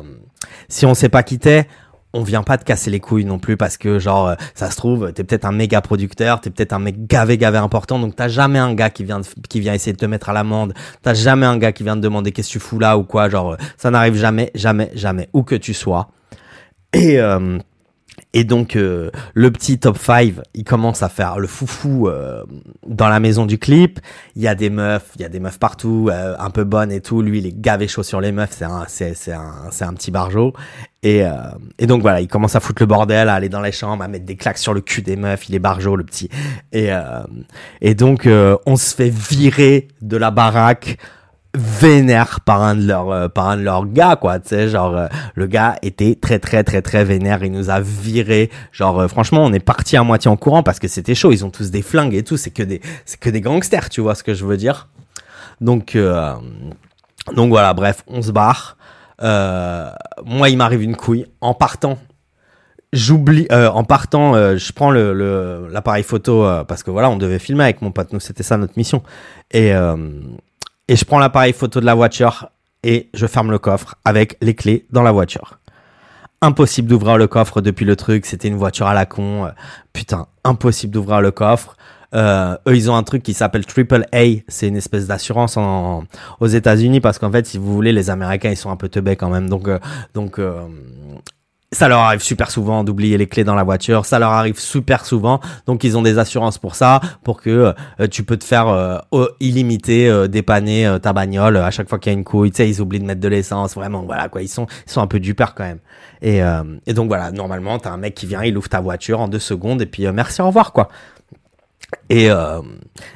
si on sait pas qui t'es, on vient pas te casser les couilles non plus parce que genre, euh, ça se trouve, t'es peut-être un méga producteur, t'es peut-être un mec gavé gavé important, donc t'as jamais un gars qui vient, qui vient essayer de te mettre à l'amende, t'as jamais un gars qui vient te demander qu'est-ce que tu fous là ou quoi, genre, euh, ça n'arrive jamais, jamais, jamais, où que tu sois. Et... euh, Et donc le petit top 5, il commence à faire le foufou euh, dans la maison du clip. Il y a des meufs, il y a des meufs partout, un peu bonnes et tout. Lui, il est gavé chaud sur les meufs, c'est un, c'est, c'est un, c'est un petit barjot. Et, et donc voilà, il commence à foutre le bordel, à aller dans les chambres, à mettre des claques sur le cul des meufs. Il est barjot, le petit. Et, et donc on se fait virer de la baraque vénère par un de leurs euh, par un de leurs gars quoi tu sais. Genre euh, le gars était très très très très vénère. Il nous a viré genre euh, franchement on est parti à moitié en courant parce que c'était chaud. Ils ont tous des flingues et tout. C'est que des c'est que des gangsters tu vois ce que je veux dire. Donc donc voilà bref on se barre moi il m'arrive une couille en partant j'oublie en partant je prends l'appareil photo parce que voilà on devait filmer avec mon pote nous c'était ça notre mission et et je prends l'appareil photo de la voiture et je ferme le coffre avec les clés dans la voiture. Impossible d'ouvrir le coffre depuis le truc, c'était une voiture à la con. Euh, putain, impossible d'ouvrir le coffre. Euh, eux, ils ont un truc qui s'appelle Triple A. C'est une espèce d'assurance en, aux États-Unis parce qu'en fait, si vous voulez, les Américains, ils sont un peu teubés quand même. Donc, euh, donc, euh, ça leur arrive super souvent d'oublier les clés dans la voiture, ça leur arrive super souvent, donc ils ont des assurances pour ça, pour que euh, tu peux te faire euh, illimité euh, dépanner ta bagnole à chaque fois qu'il y a une couille, tu sais, ils oublient de mettre de l'essence, vraiment, voilà quoi, ils sont, ils sont un peu du quand même. Et, et donc voilà, normalement, t'as un mec qui vient, il ouvre ta voiture en deux secondes, et puis merci, au revoir quoi. Et,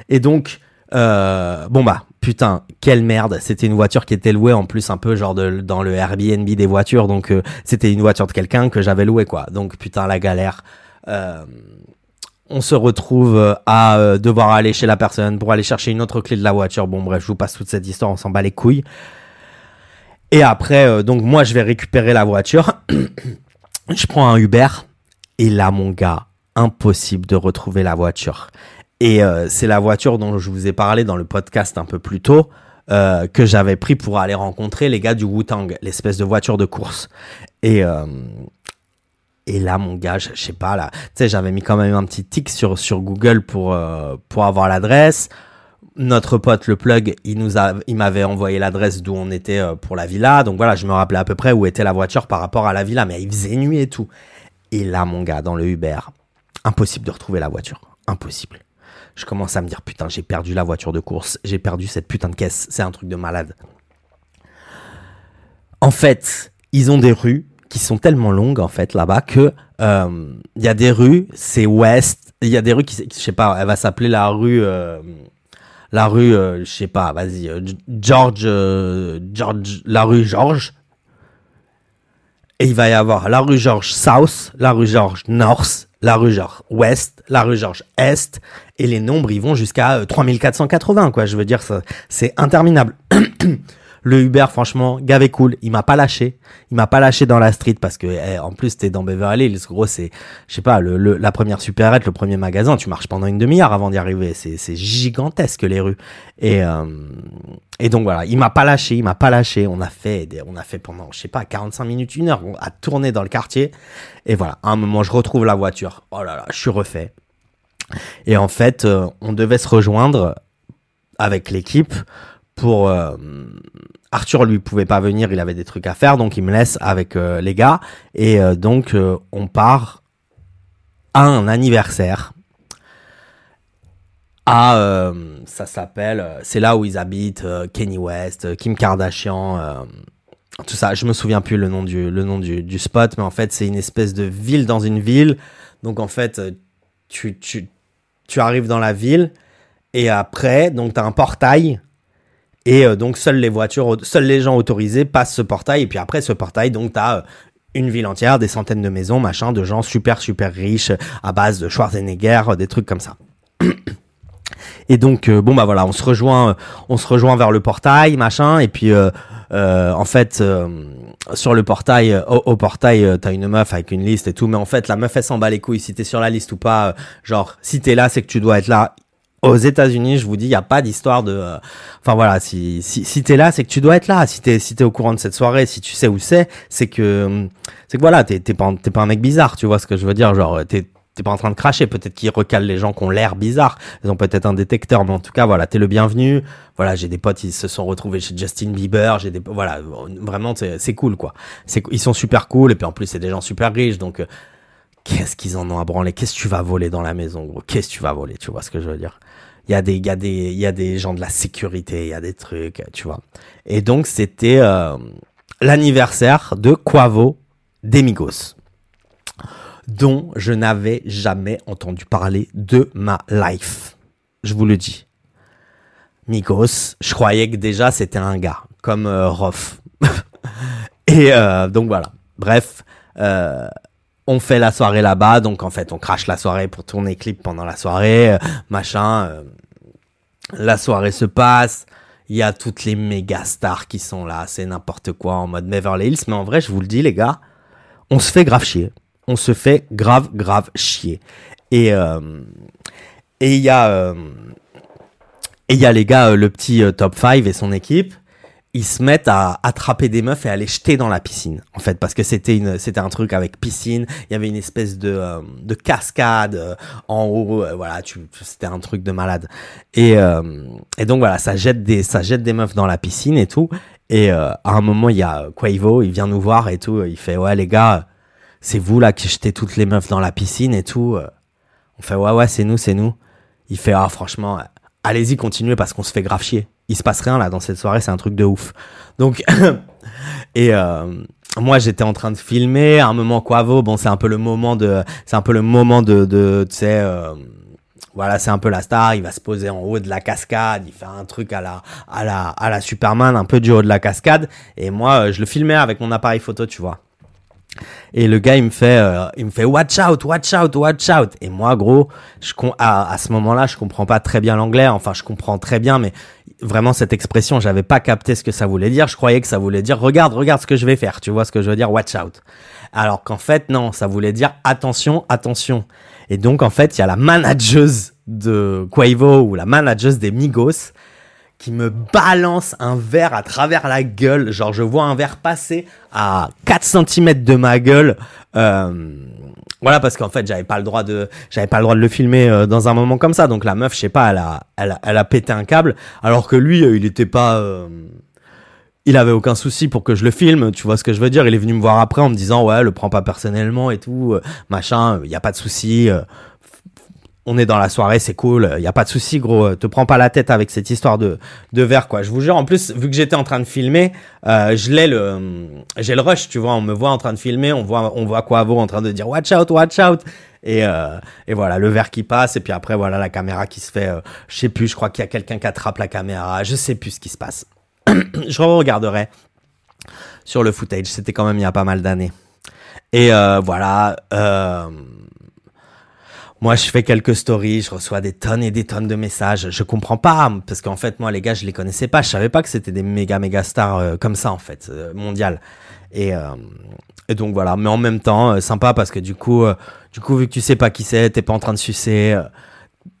et donc, bon bah, putain, quelle merde. C'était une voiture qui était louée en plus un peu genre de, dans le Airbnb des voitures. Donc euh, c'était une voiture de quelqu'un que j'avais louée quoi. Donc putain la galère. Euh, on se retrouve euh, à devoir aller chez la personne pour aller chercher une autre clé de la voiture. Bon bref, je vous passe toute cette histoire, on s'en bat les couilles. Et après, donc moi je vais récupérer la voiture. [coughs] je prends un Uber. Et là mon gars, impossible de retrouver la voiture. Et euh, c'est la voiture dont je vous ai parlé dans le podcast un peu plus tôt. Euh, que j'avais pris pour aller rencontrer les gars du Wu-Tang, l'espèce de voiture de course. Et, euh, et là, mon gars, je, sais pas, là, tu sais, j'avais mis quand même un petit tic sur, sur Google pour, pour avoir l'adresse. Notre pote, le plug, il nous a, il m'avait envoyé l'adresse d'où on était pour la villa. Donc voilà, je me rappelais à peu près où était la voiture par rapport à la villa, mais il faisait nuit et tout. Et là, mon gars, dans le Uber, impossible de retrouver la voiture. Impossible je commence à me dire putain, j'ai perdu la voiture de course, j'ai perdu cette putain de caisse, c'est un truc de malade. En fait, ils ont des rues qui sont tellement longues en fait là-bas que euh, il y a des rues, c'est ouest, il y a des rues qui, je sais pas, elle va s'appeler la rue, euh, la rue, euh, je sais pas, vas-y, George, George, la rue George. Et il va y avoir la rue George South, la rue George North, la rue George Ouest, la rue George Est, et les nombres ils vont jusqu'à 3480 euh, quoi. Je veux dire, c'est interminable. [clears throat] le Uber, franchement, gavé cool. Il m'a pas lâché. Il m'a pas lâché dans la street parce que, eh, en plus, t'es dans Beverly Hills. Gros, c'est, je sais pas, le, la première supérette, le premier magasin, tu marches pendant une demi-heure avant d'y arriver. C'est, gigantesque les rues. Et, euh, et donc voilà, il m'a pas lâché. Il m'a pas lâché. On a fait, on a fait pendant, je sais pas, 45 minutes, une heure, à tourner dans le quartier. Et voilà, à un moment, je retrouve la voiture. Oh là là, je suis refait. Et en fait, euh, on devait se rejoindre avec l'équipe pour euh, Arthur lui pouvait pas venir, il avait des trucs à faire, donc il me laisse avec euh, les gars et donc on part à un anniversaire. À ça s'appelle, c'est là où ils habitent, Kenny West, Kim Kardashian, tout ça. Je me souviens plus le nom du le nom du, spot, mais en fait c'est une espèce de ville dans une ville. Donc en fait tu, tu tu arrives dans la ville et après, donc as un portail et euh, donc seules les voitures, seuls les gens autorisés passent ce portail et puis après ce portail, donc tu as euh, une ville entière, des centaines de maisons, machin, de gens super super riches à base de Schwarzenegger, des trucs comme ça. Et donc bon bah voilà, on se rejoint, on se rejoint vers le portail, machin, et puis euh, en fait sur le portail, au, au portail, t'as une meuf avec une liste et tout, mais en fait la meuf elle s'en bat les couilles si t'es sur la liste ou pas. genre si t'es là, c'est que tu dois être là. Aux États-Unis, je vous dis, il a pas d'histoire de. Enfin voilà, si si, si t'es là, c'est que tu dois être là. Si t'es si t'es au courant de cette soirée, si tu sais où c'est, c'est que c'est que voilà, t'es t'es pas t'es pas un mec bizarre, tu vois ce que je veux dire. Genre t'es t'es pas en train de cracher. Peut-être qu'ils recalent les gens qui ont l'air bizarre. Ils ont peut-être un détecteur, mais en tout cas, voilà, t'es le bienvenu. Voilà, j'ai des potes, ils se sont retrouvés chez Justin Bieber. J'ai des, voilà, vraiment, c'est cool, quoi. C'est, ils sont super cool. Et puis en plus, c'est des gens super riches, donc. Qu'est-ce qu'ils en ont à branler? Qu'est-ce que tu vas voler dans la maison, gros? Qu'est-ce que tu vas voler? Tu vois ce que je veux dire? Il y a des y a des il y a des gens de la sécurité, il y a des trucs, tu vois. Et donc c'était euh, l'anniversaire de Quavo Demigos dont je n'avais jamais entendu parler de ma life. Je vous le dis. Migos, je croyais que déjà c'était un gars, comme euh, Roth. [laughs] Et euh, donc voilà. Bref, euh, on fait la soirée là-bas, donc en fait on crache la soirée pour tourner clip pendant la soirée, euh, machin. euh, la soirée se passe, il y a toutes les méga stars qui sont là, c'est n'importe quoi en mode Beverly Hills, mais en vrai je vous le dis les gars, on se fait grave chier, on se fait grave grave chier. Et euh, il y a et il y a les gars, le petit top 5 et son équipe, ils se mettent à attraper des meufs et à les jeter dans la piscine. En fait, parce que c'était une, c'était un truc avec piscine. Il y avait une espèce de, euh, de cascade euh, en haut. euh, voilà, tu, c'était un truc de malade. Et, euh, et donc voilà, ça jette des, ça jette des meufs dans la piscine et tout. Et à un moment, il y a Quavo, il vient nous voir et tout. Il fait ouais les gars, c'est vous là qui jetez toutes les meufs dans la piscine et tout. On fait ouais ouais c'est nous c'est nous. Il fait ah franchement allez-y continuez parce qu'on se fait grave chier. Il se passe rien là dans cette soirée, c'est un truc de ouf. Donc [laughs] et euh, moi j'étais en train de filmer, à un moment Quavo, bon c'est un peu le moment de c'est un peu le moment de de tu sais euh, voilà, c'est un peu la star, il va se poser en haut de la cascade, il fait un truc à la à la à la Superman un peu du haut de la cascade et moi euh, je le filmais avec mon appareil photo, tu vois. Et le gars, il me fait, il me fait watch out, watch out, watch out. Et moi, gros, je à, à ce moment-là, je comprends pas très bien l'anglais. Enfin, je comprends très bien, mais vraiment cette expression, j'avais pas capté ce que ça voulait dire. Je croyais que ça voulait dire regarde, regarde ce que je vais faire. Tu vois ce que je veux dire, watch out. Alors qu'en fait, non, ça voulait dire attention, attention. Et donc, en fait, il y a la manageuse de Quavo ou la manageuse des Migos qui me balance un verre à travers la gueule. Genre, je vois un verre passer à 4 cm de ma gueule. Euh, voilà, parce qu'en fait, j'avais pas le droit de, j'avais pas le droit de le filmer euh, dans un moment comme ça. Donc la meuf, je sais pas, elle a, elle pété un câble, alors que lui, euh, il était pas, il avait aucun souci pour que je le filme. Tu vois ce que je veux dire? Il est venu me voir après en me disant ouais, le prends pas personnellement et tout, machin. Il y a pas de souci. Euh, on est dans la soirée, c'est cool, il y a pas de souci, gros. euh, Te prends pas la tête avec cette histoire de de verre, quoi. Je vous jure. En plus, vu que j'étais en train de filmer, euh, je l'ai le, j'ai le rush, tu vois. On me voit en train de filmer, on voit, on voit Quavo en train de dire watch out, watch out. Et, euh, et voilà, le verre qui passe, et puis après, voilà, la caméra qui se fait, euh, je sais plus, je crois qu'il y a quelqu'un qui attrape la caméra, je sais plus ce qui se passe. [clears throat] je regarderai sur le footage, c'était quand même il y a pas mal d'années. Et euh, voilà, euh, moi je fais quelques stories, je reçois des tonnes et des tonnes de messages. Je comprends pas, parce qu'en fait, moi les gars, je les connaissais pas, je savais pas que c'était des méga méga stars euh, comme ça en fait, euh. Et, euh, et donc voilà, mais en même temps, euh, sympa parce que du coup, euh, du coup, vu que tu sais pas qui c'est, t'es pas en train de sucer, euh,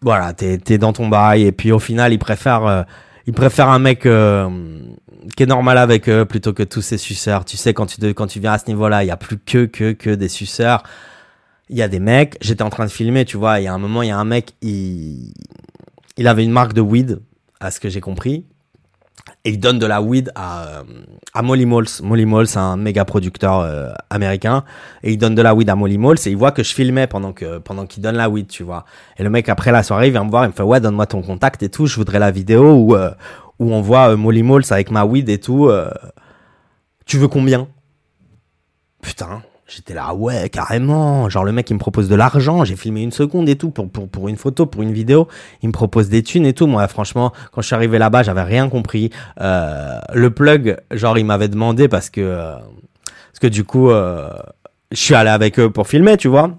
voilà, t'es t'es dans ton bail et puis au final, ils préfèrent, ils préfèrent un mec qui est normal avec eux plutôt que tous ces suceurs. Tu sais, quand tu de- quand tu viens à ce niveau-là, il y a plus que que que des suceurs. Il y a des mecs. J'étais en train de filmer, tu vois. Il y a un moment, il y a un mec, il il avait une marque de weed, à ce que j'ai compris. Et il donne de la weed à, euh, à Molly Malls. Molly Malls, c'est un méga producteur euh, américain. Et il donne de la weed à Molly Malls et il voit que je filmais pendant que pendant qu'il donne la weed, tu vois. Et le mec, après la soirée, il vient me voir, il me fait, ouais, donne-moi ton contact et tout. Je voudrais la vidéo où, euh, où on voit Molly Malls avec ma weed et tout. tu veux combien? Putain, j'étais là, ouais, carrément. Genre, le mec, il me propose de l'argent. J'ai filmé une seconde et tout pour, pour, pour une photo, pour une vidéo. Il me propose des thunes et tout. Moi, franchement, quand je suis arrivé là-bas, j'avais rien compris. Euh, le plug, genre, il m'avait demandé parce que, euh, parce que du coup, euh, je suis allé avec eux pour filmer, tu vois.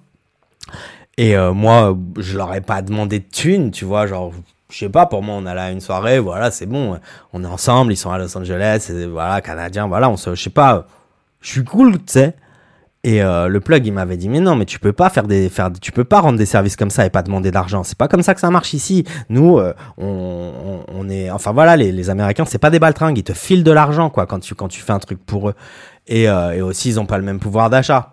Et moi, je leur ai pas demandé de thunes, tu vois, genre, je sais pas, pour moi, on allait à une soirée, voilà, c'est bon, on est ensemble, ils sont à Los Angeles, voilà, canadiens, voilà, on se, je sais pas, je suis cool, tu sais. Et euh, le plug, il m'avait dit, mais non, mais tu peux pas faire des, faire, tu peux pas rendre des services comme ça et pas demander d'argent. C'est pas comme ça que ça marche ici. Nous, euh, on, on, est, enfin voilà, les, les Américains, c'est pas des baltringues, ils te filent de l'argent, quoi, quand tu, quand tu fais un truc pour eux. Et, euh, et aussi, ils ont pas le même pouvoir d'achat.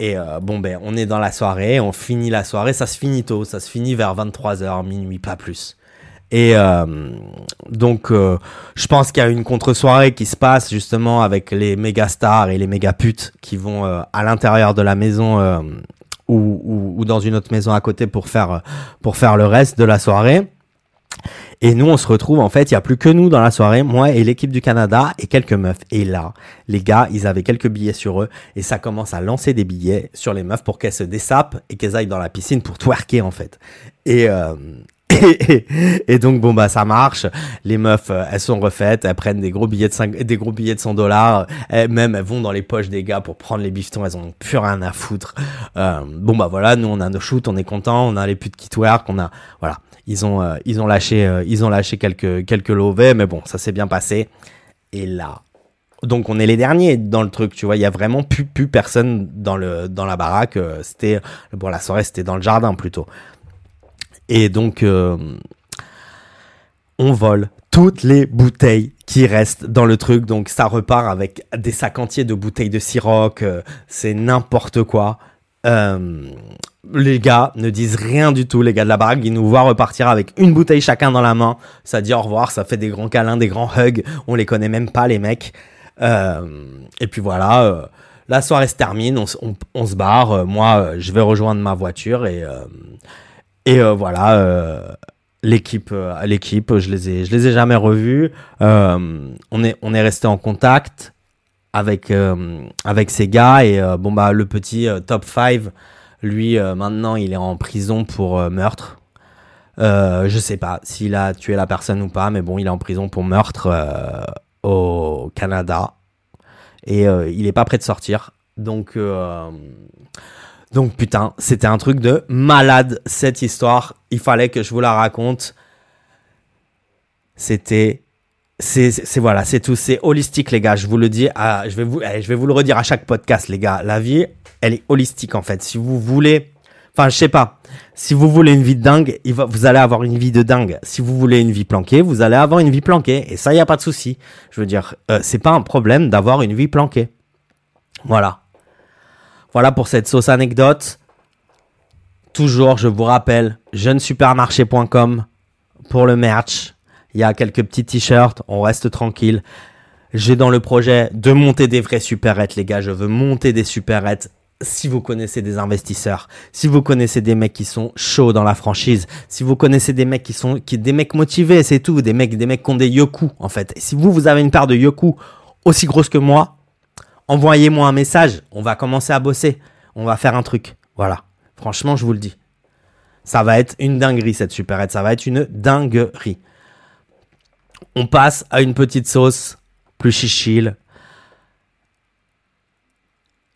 Et euh, bon, ben, on est dans la soirée, on finit la soirée, ça se finit tôt, ça se finit vers 23h, minuit, pas plus. Et euh, donc, euh, je pense qu'il y a une contre-soirée qui se passe justement avec les méga stars et les méga putes qui vont euh, à l'intérieur de la maison euh, ou, ou, dans une autre maison à côté pour faire, pour faire le reste de la soirée. Et nous, on se retrouve, en fait, il y a plus que nous dans la soirée, moi et l'équipe du Canada et quelques meufs. Et là, les gars, ils avaient quelques billets sur eux et ça commence à lancer des billets sur les meufs pour qu'elles se dessapent et qu'elles aillent dans la piscine pour twerker, en fait. Et, et, donc bon bah ça marche. Les meufs, euh, elles sont refaites, elles prennent des gros billets de 5, des gros billets de 100 dollars. Même elles vont dans les poches des gars pour prendre les bifetons. Elles ont plus rien à foutre. Euh, bon bah voilà, nous on a nos shoots, on est content, on a les putes qui twerk, on a voilà. Ils ont euh, ils ont lâché ils ont lâché quelques quelques lovés, mais bon ça s'est bien passé. Et là, donc on est les derniers dans le truc, tu vois. Il y a vraiment plus plus personne dans le dans la baraque. C'était bon la soirée c'était dans le jardin plutôt. Et donc, euh, on vole toutes les bouteilles qui restent dans le truc. Donc, ça repart avec des sacs entiers de bouteilles de Ciroc. Euh, c'est n'importe quoi. Euh, les gars ne disent rien du tout, les gars de la baraque, ils nous voient repartir avec une bouteille chacun dans la main. Ça dit au revoir, ça fait des grands câlins, des grands hugs. On les connaît même pas, les mecs. et puis voilà, la soirée se termine, on, on se barre. moi, je vais rejoindre ma voiture et et euh, voilà, euh, l'équipe, euh, l'équipe, je les ai, je les ai jamais revus. on est, on est resté en contact avec avec ces gars. Et bon bah le petit top 5 lui maintenant il est en prison pour meurtre. Euh, je sais pas s'il a tué la personne ou pas mais bon il est en prison pour meurtre au Canada. Et il est pas prêt de sortir. Donc donc putain, c'était un truc de malade cette histoire. Il fallait que je vous la raconte. C'était c'est voilà, c'est tout, c'est holistique les gars, je vous le dis, je vais vous je vais vous le redire à chaque podcast les gars. La vie, elle est holistique en fait. Si vous voulez enfin je sais pas, si vous voulez une vie de dingue, il vous allez avoir une vie de dingue. Si vous voulez une vie planquée, vous allez avoir une vie planquée et ça y a pas de souci. Je veux dire, euh, c'est pas un problème d'avoir une vie planquée. Voilà. Voilà pour cette sauce anecdote. Toujours, je vous rappelle, jeunesupermarché.com pour le merch. Il y a quelques petits t-shirts, on reste tranquille. J'ai dans le projet de monter des vrais supérettes, les gars. Je veux monter des supérettes. Si vous connaissez des investisseurs, si vous connaissez des mecs qui sont chauds dans la franchise, si vous connaissez des mecs qui sont, qui, des mecs motivés, c'est tout, des mecs, des mecs qui ont des yoku, en fait. si vous, vous avez une paire de yoku aussi grosse que moi, envoyez-moi un message, on va commencer à bosser, on va faire un truc. Voilà, franchement, je vous le dis. Ça va être une dinguerie cette superette, ça va être une dinguerie. On passe à une petite sauce plus chichile.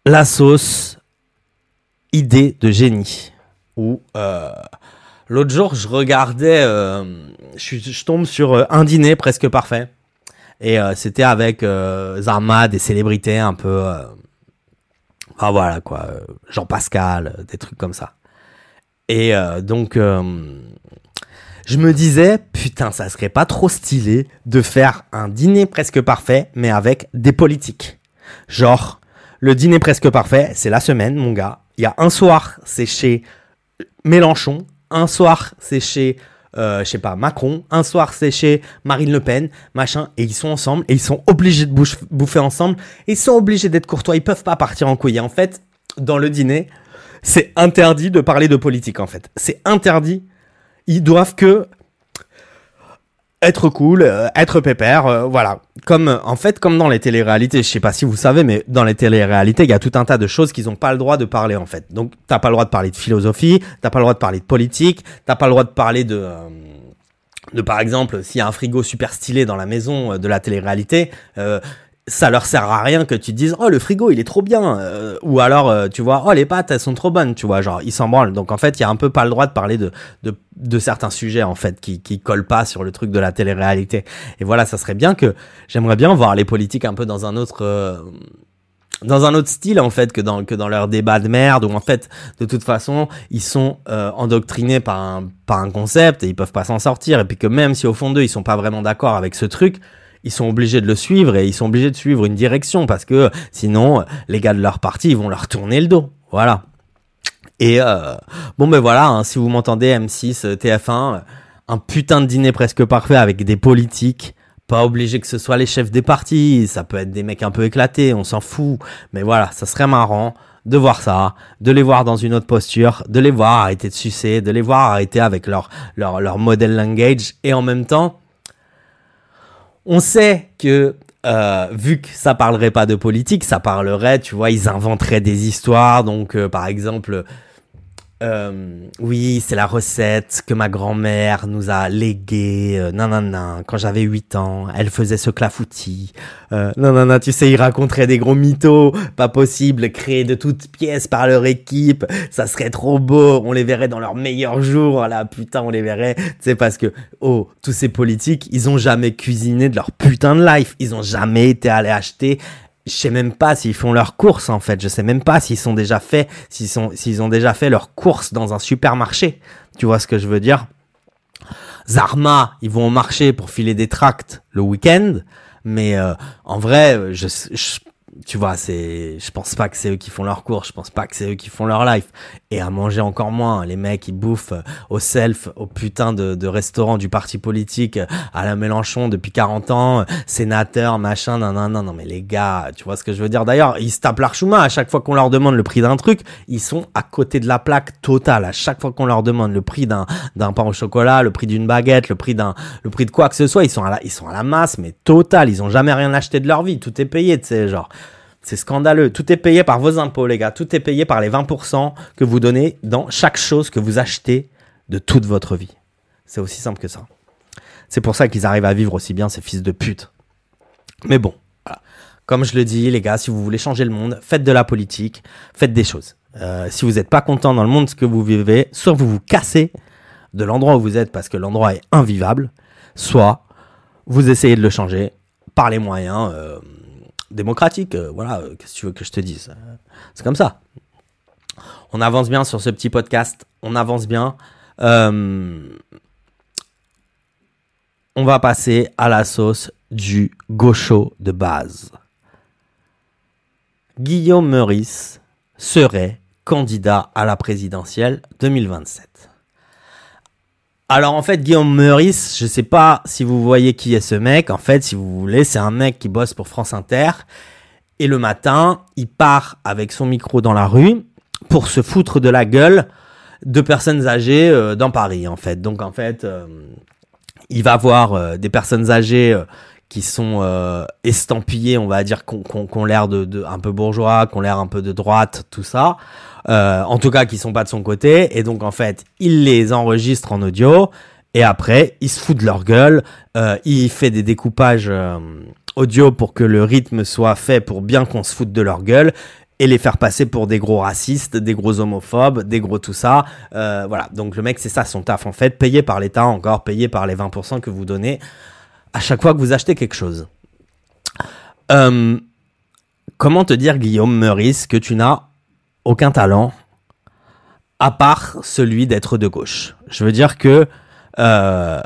La sauce idée de génie. Ou euh, l'autre jour, je regardais, euh, je, tombe sur euh, un dîner presque parfait. Et euh, c'était avec euh, Zarma, des célébrités un peu... Euh, enfin voilà quoi, Jean Pascal, des trucs comme ça. Et donc, je me disais, putain, ça serait pas trop stylé de faire un dîner presque parfait, mais avec des politiques. Genre, le dîner presque parfait, c'est la semaine, mon gars. Il y a un soir, c'est chez Mélenchon. Un soir, c'est chez euh, je sais pas, Macron, un soir c'est chez Marine Le Pen, machin, et ils sont ensemble, et ils sont obligés de bouffer ensemble, et ils sont obligés d'être courtois, ils peuvent pas partir en couille. en fait, dans le dîner, c'est interdit de parler de politique, en fait. C'est interdit. Ils doivent que être cool, euh, être pépère, euh, voilà. Comme en fait, comme dans les téléréalités, je sais pas si vous savez, mais dans les téléréalités, il y a tout un tas de choses qu'ils ont pas le droit de parler en fait. Donc, t'as pas le droit de parler de philosophie, t'as pas le droit de parler de politique, t'as pas le droit de parler de euh, de par exemple, s'il y a un frigo super stylé dans la maison de la télé-réalité, ça leur sert à rien que tu te dises oh le frigo il est trop bien euh, ou alors euh, tu vois oh les pâtes elles sont trop bonnes tu vois genre ils s'en branlent. Donc en fait il y a un peu pas le droit de parler de de, de certains sujets en fait qui qui collent pas sur le truc de la télé-réalité. Et voilà ça serait bien que j'aimerais bien voir les politiques un peu dans un autre euh, dans un autre style en fait que dans que dans leur débat de merde où en fait de toute façon ils sont endoctrinés par un par un concept et ils peuvent pas s'en sortir. Et puis que même si au fond d'eux ils sont pas vraiment d'accord avec ce truc ils sont obligés de le suivre et ils sont obligés de suivre une direction parce que sinon les gars de leur parti ils vont leur tourner le dos. Voilà. Et euh, bon ben voilà, hein, si vous m'entendez M6, TF1, un putain de dîner presque parfait avec des politiques. Pas obligé que ce soit les chefs des partis, ça peut être des mecs un peu éclatés, on s'en fout. Mais voilà, ça serait marrant de voir ça, de les voir dans une autre posture, de les voir arrêter de sucer, de les voir arrêter avec leur, leur, leur model language. Et en même temps, on sait que euh, vu que ça parlerait pas de politique, ça parlerait, tu vois, ils inventeraient des histoires. Donc, euh, par exemple, euh, oui, c'est la recette que ma grand-mère nous a léguée. Euh, non. Quand j'avais 8 ans, elle faisait ce clafoutis. Euh, non. Tu sais, ils raconteraient des gros mythos. Pas possible. Créés de toutes pièces par leur équipe. Ça serait trop beau. On les verrait dans leurs meilleurs jours. Là, putain, on les verrait. Tu sais, parce que, oh, tous ces politiques, ils ont jamais cuisiné de leur putain de life. Ils ont jamais été allés acheter je sais même pas s'ils font leurs courses en fait. Je sais même pas s'ils sont déjà fait, s'ils sont, s'ils ont déjà fait leurs courses dans un supermarché. Tu vois ce que je veux dire? Zarma, ils vont au marché pour filer des tracts le week-end, mais euh, en vrai, je, je, tu vois, c'est, je pense pas que c'est eux qui font leur cours, je pense pas que c'est eux qui font leur life. Et à manger encore moins. Les mecs, ils bouffent euh, au self, au putain de, de restaurant du parti politique, euh, à la Mélenchon depuis 40 ans, euh, sénateur, machin, non, non, non, non, mais les gars, tu vois ce que je veux dire? D'ailleurs, ils se tapent l'archouma à chaque fois qu'on leur demande le prix d'un truc, ils sont à côté de la plaque totale. À chaque fois qu'on leur demande le prix d'un, d'un pain au chocolat, le prix d'une baguette, le prix d'un, le prix de quoi que ce soit, ils sont à la, ils sont à la masse, mais total. Ils ont jamais rien acheté de leur vie. Tout est payé, tu sais, genre. C'est scandaleux. Tout est payé par vos impôts, les gars. Tout est payé par les 20% que vous donnez dans chaque chose que vous achetez de toute votre vie. C'est aussi simple que ça. C'est pour ça qu'ils arrivent à vivre aussi bien, ces fils de pute. Mais bon, comme je le dis, les gars, si vous voulez changer le monde, faites de la politique, faites des choses. Euh, si vous n'êtes pas content dans le monde que vous vivez, soit vous vous cassez de l'endroit où vous êtes parce que l'endroit est invivable, soit vous essayez de le changer par les moyens. Euh, démocratique. Euh, voilà, euh, qu'est-ce que tu veux que je te dise euh, C'est comme ça. On avance bien sur ce petit podcast. On avance bien. on va passer à la sauce du gaucho de base. Guillaume Meurice serait candidat à la présidentielle 2027. Alors en fait, Guillaume Meurice, je sais pas si vous voyez qui est ce mec. En fait, si vous voulez, c'est un mec qui bosse pour France Inter. Et le matin, il part avec son micro dans la rue pour se foutre de la gueule de personnes âgées euh, dans Paris, en fait. Donc en fait, euh, il va voir euh, des personnes âgées qui sont estampillées, on va dire, qu'on ont l'air de, un peu bourgeois, qu'on l'air un peu de droite, tout ça. Euh, en tout cas qui sont pas de son côté, et donc en fait il les enregistre en audio, et après il se fout de leur gueule, euh, il fait des découpages euh, audio pour que le rythme soit fait pour bien qu'on se foute de leur gueule, et les faire passer pour des gros racistes, des gros homophobes, des gros tout ça. Euh, voilà, donc le mec c'est ça son taf en fait, payé par l'État encore, payé par les 20% que vous donnez à chaque fois que vous achetez quelque chose. Euh, comment te dire Guillaume Meurice que tu n'as aucun talent, à part celui d'être de gauche? Je veux dire que euh,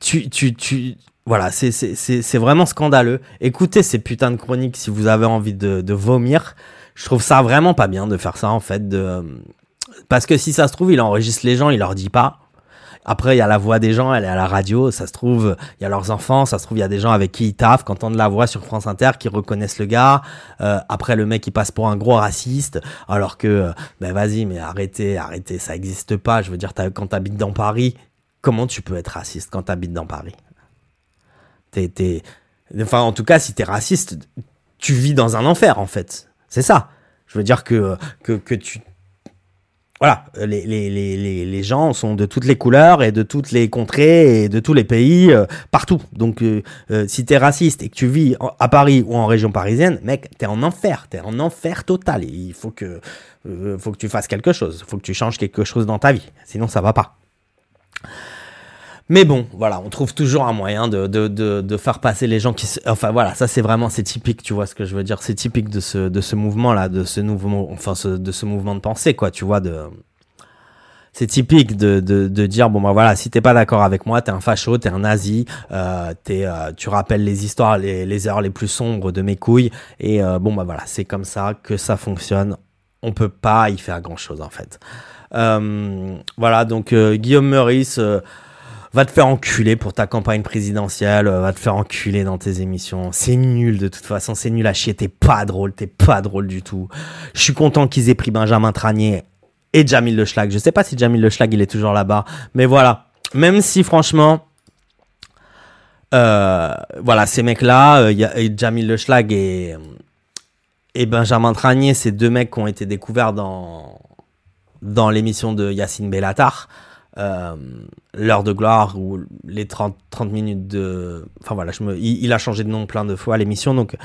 tu, tu, tu, voilà, c'est vraiment scandaleux. Écoutez ces putains de chroniques si vous avez envie de, de, vomir. Je trouve ça vraiment pas bien de faire ça en fait. De... Parce que si ça se trouve, il enregistre les gens, il leur dit pas. Après, il y a la voix des gens, elle est à la radio, ça se trouve, il y a leurs enfants, ça se trouve, il y a des gens avec qui ils taffent, qui entendent la voix sur France Inter, qui reconnaissent le gars. Euh, après, le mec, il passe pour un gros raciste, alors que, euh, ben vas-y, mais arrêtez, arrêtez, ça existe pas. Je veux dire, quand t'habites dans Paris, comment tu peux être raciste quand t'habites dans Paris? T'es... Enfin, en tout cas, si t'es raciste, tu vis dans un enfer, en fait. C'est ça. Je veux dire que, que, que tu voilà, les, les, les, les, gens sont de toutes les couleurs et de toutes les contrées et de tous les pays, euh, partout. Donc, euh, euh, si t'es raciste et que tu vis à Paris ou en région parisienne, mec, t'es en enfer, t'es en enfer total. il faut que, faut que tu fasses quelque chose, faut que tu changes quelque chose dans ta vie, sinon ça va pas. Mais bon, voilà, on trouve toujours un moyen de, de, de, de faire passer les gens qui... Enfin voilà, ça c'est vraiment, c'est typique, tu vois ce que je veux dire, c'est typique de ce, de ce mouvement-là, de ce nouveau, enfin de ce mouvement de pensée, quoi, tu vois, de... C'est typique de, de, de dire bon bah voilà si t'es pas d'accord avec moi t'es un facho t'es un nazi euh, t'es euh, tu rappelles les histoires les, les heures les plus sombres de mes couilles et euh, bon bah voilà c'est comme ça que ça fonctionne. On peut pas y faire grand chose en fait. Euh, voilà donc Guillaume Meurice Va te faire enculer pour ta campagne présidentielle, va te faire enculer dans tes émissions. C'est nul de toute façon, c'est nul à chier, t'es pas drôle, t'es pas drôle du tout. Je suis content qu'ils aient pris Benjamin Tranier et Jamil Le Schlag. Je sais pas si Jamil Le Schlag il est toujours là-bas, mais voilà. Même si franchement, euh, voilà, ces mecs-là, a Jamil Le Schlag et, Benjamin Tranier, c'est deux mecs qui ont été découverts dans, dans l'émission de Yacine Bellatar. Euh, l'heure de gloire ou les 30, 30 minutes de... Enfin voilà, je me, il, a changé de nom plein de fois l'émission. Donc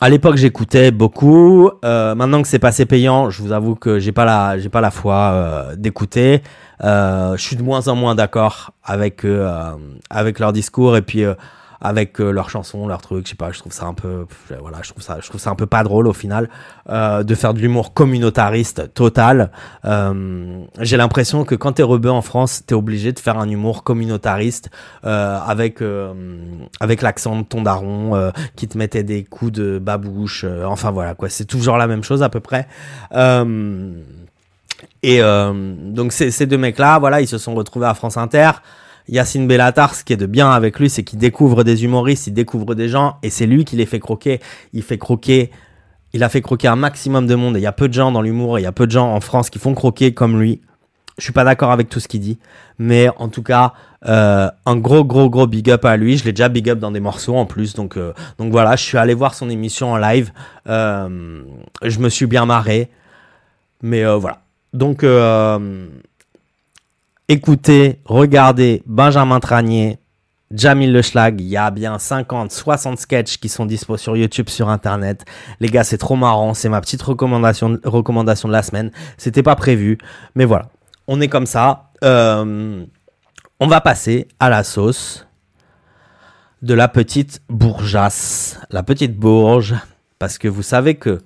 à l'époque j'écoutais beaucoup. Euh, maintenant que c'est passé payant, je vous avoue que j'ai pas la, j'ai pas la foi euh, d'écouter. je suis de moins en moins d'accord avec, avec leur discours et puis avec euh, leurs chansons, leurs trucs, je sais pas, je trouve ça un peu, voilà, je trouve ça, je trouve ça un peu pas drôle au final euh, de faire de l'humour communautariste total. Euh, j'ai l'impression que quand t'es rebeu en France, t'es obligé de faire un humour communautariste euh, avec euh, avec l'accent de ton daron qui te mettait des coups de babouche. enfin voilà quoi, c'est toujours la même chose à peu près. et donc ces, ces deux mecs là, voilà, ils se sont retrouvés à France Inter. Yacine Bellatar, ce qui est de bien avec lui, c'est qu'il découvre des humoristes, il découvre des gens, et c'est lui qui les fait croquer. Il fait croquer, il a fait croquer un maximum de monde. Et il y a peu de gens dans l'humour, il y a peu de gens en France qui font croquer comme lui. Je suis pas d'accord avec tout ce qu'il dit, mais en tout cas, euh, un gros gros gros big up à lui. Je l'ai déjà big up dans des morceaux en plus, donc euh, donc voilà, je suis allé voir son émission en live. Euh, je me suis bien marré, mais voilà. Donc écoutez, regardez Benjamin Tranier, Jamil Le Schlag, il y a bien 50, 60 sketchs qui sont dispo sur YouTube, sur Internet. Les gars, c'est trop marrant, c'est ma petite recommandation, de la semaine. C'était pas prévu, mais voilà, on est comme ça. Euh, on va passer à la sauce de la petite bourgeasse, la petite bourge, parce que vous savez que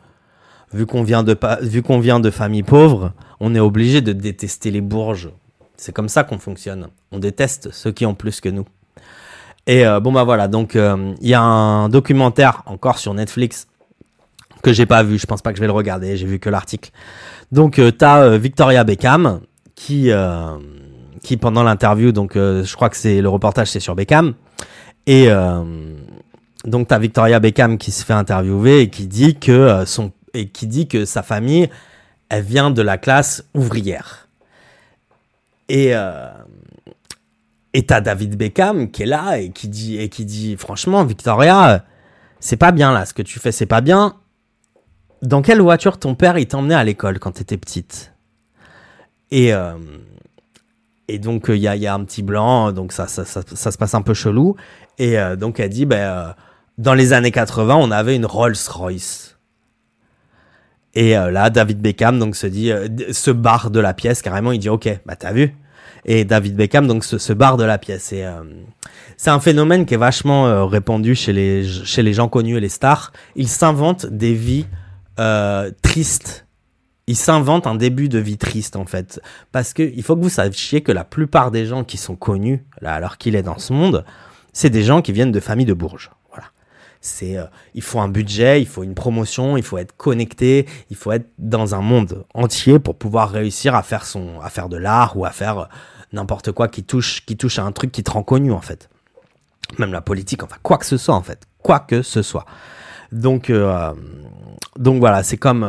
vu qu'on vient de vu qu'on vient de famille pauvre, on est obligé de détester les bourges. C'est comme ça qu'on fonctionne. On déteste ceux qui ont plus que nous. Et euh, bon bah voilà, donc euh, il y a un documentaire encore sur Netflix que j'ai pas vu, je pense pas que je vais le regarder, j'ai vu que l'article. Donc euh, t'as Victoria Beckham qui qui pendant l'interview, donc je crois que c'est le reportage c'est sur Beckham et donc t'as Victoria Beckham qui se fait interviewer et qui dit que son et qui dit que sa famille elle vient de la classe ouvrière. Et euh, et t'as David Beckham qui est là et qui dit et qui dit franchement Victoria, c'est pas bien là ce que tu fais, c'est pas bien. Dans quelle voiture ton père il t'emmenait à l'école quand t'étais petite? Et euh, et donc il y a, y a un petit blanc, donc ça ça, ça, ça se passe un peu chelou. Et euh, donc elle dit ben euh, dans les années 80 on avait une Rolls Royce. Et euh, là, David Beckham donc se dit, euh, se barre de la pièce carrément. Il dit, ok, bah t'as vu. Et David Beckham donc se, se barre de la pièce. Et euh, c'est un phénomène qui est vachement répandu chez les chez les gens connus et les stars. Ils s'inventent des vies tristes. Ils s'inventent un début de vie triste en fait, parce que il faut que vous sachiez que la plupart des gens qui sont connus là alors qu'il est dans ce monde, c'est des gens qui viennent de familles de bourges. C'est, euh, il faut un budget, il faut une promotion, il faut être connecté, il faut être dans un monde entier pour pouvoir réussir à faire son, à faire de l'art ou à faire euh, n'importe quoi qui touche, qui touche à un truc qui te rend connu en fait. Même la politique, enfin quoi que ce soit en fait, quoi que ce soit. Donc, euh, donc voilà, c'est comme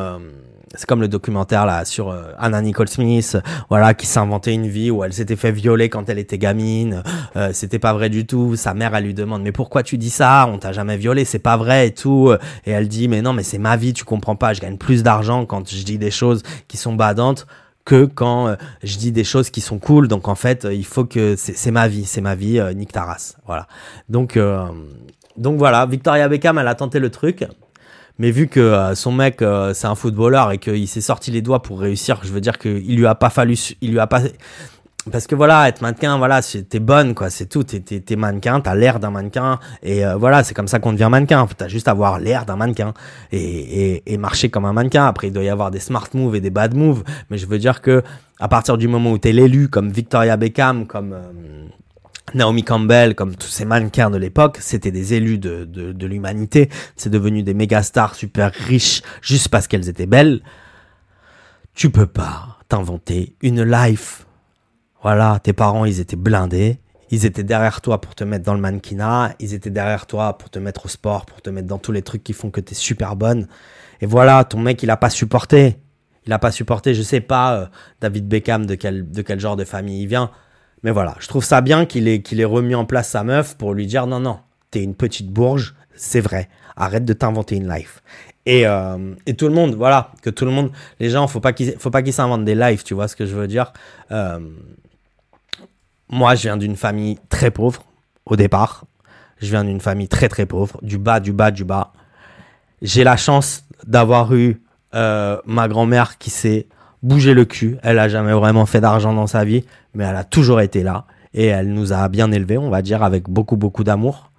c'est comme le documentaire là sur euh, Anna Nicole Smith, voilà, qui s'inventait une vie où elle s'était fait violer quand elle était gamine. Euh, c'était pas vrai du tout. Sa mère, elle lui demande mais pourquoi tu dis ça? On t'a jamais violé, c'est pas vrai et tout. Et elle dit mais non, mais c'est ma vie, tu comprends pas. Je gagne plus d'argent quand je dis des choses qui sont badantes que quand euh, je dis des choses qui sont cool. Donc en fait, il faut que c'est ma vie, c'est ma vie, Nick Taras. Voilà. Donc donc voilà, Victoria Beckham, elle a tenté le truc. Mais vu que euh, son mec, euh, c'est un footballeur et qu'il s'est sorti les doigts pour réussir, je veux dire qu'il lui a pas fallu, il lui a pas, parce que voilà, être mannequin, voilà, t'es bonne, quoi, c'est tout. T'es, t'es, mannequin, t'as l'air d'un mannequin, et euh, voilà, c'est comme ça qu'on devient mannequin. T'as juste à avoir l'air d'un mannequin et, et, marcher comme un mannequin. Après, il doit y avoir des smart moves et des bad moves, mais je veux dire que à partir du moment où t'es l'élu, comme Victoria Beckham, comme Naomi Campbell, comme tous ces mannequins de l'époque, c'était des élus de, de, de l'humanité. C'est devenu des méga stars super riches juste parce qu'elles étaient belles. Tu peux pas t'inventer une life. Voilà, tes parents, ils étaient blindés. ils étaient derrière toi pour te mettre dans le mannequinat, ils étaient derrière toi pour te mettre au sport, pour te mettre dans tous les trucs qui font que tu es super bonne. Et voilà, ton mec, il a pas supporté. Il a pas supporté, je sais pas, euh, David Beckham, de quel, de quel genre de famille il vient. Mais voilà, je trouve ça bien qu'il ait, qu'il ait remis en place sa meuf pour lui dire non, non, t'es une petite bourge, c'est vrai. Arrête de t'inventer une life. Et, euh, et, tout le monde, voilà, que tout le monde, les gens, faut pas qu'ils, faut pas qu'ils s'inventent des lives, tu vois ce que je veux dire. Euh, moi, je viens d'une famille très pauvre au départ. Je viens d'une famille très très pauvre, du bas, du bas, du bas. J'ai la chance d'avoir eu euh, ma grand-mère qui s'est bougé le cul. Elle a jamais vraiment fait d'argent dans sa vie, mais elle a toujours été là et elle nous a bien élevés, on va dire, avec beaucoup beaucoup d'amour.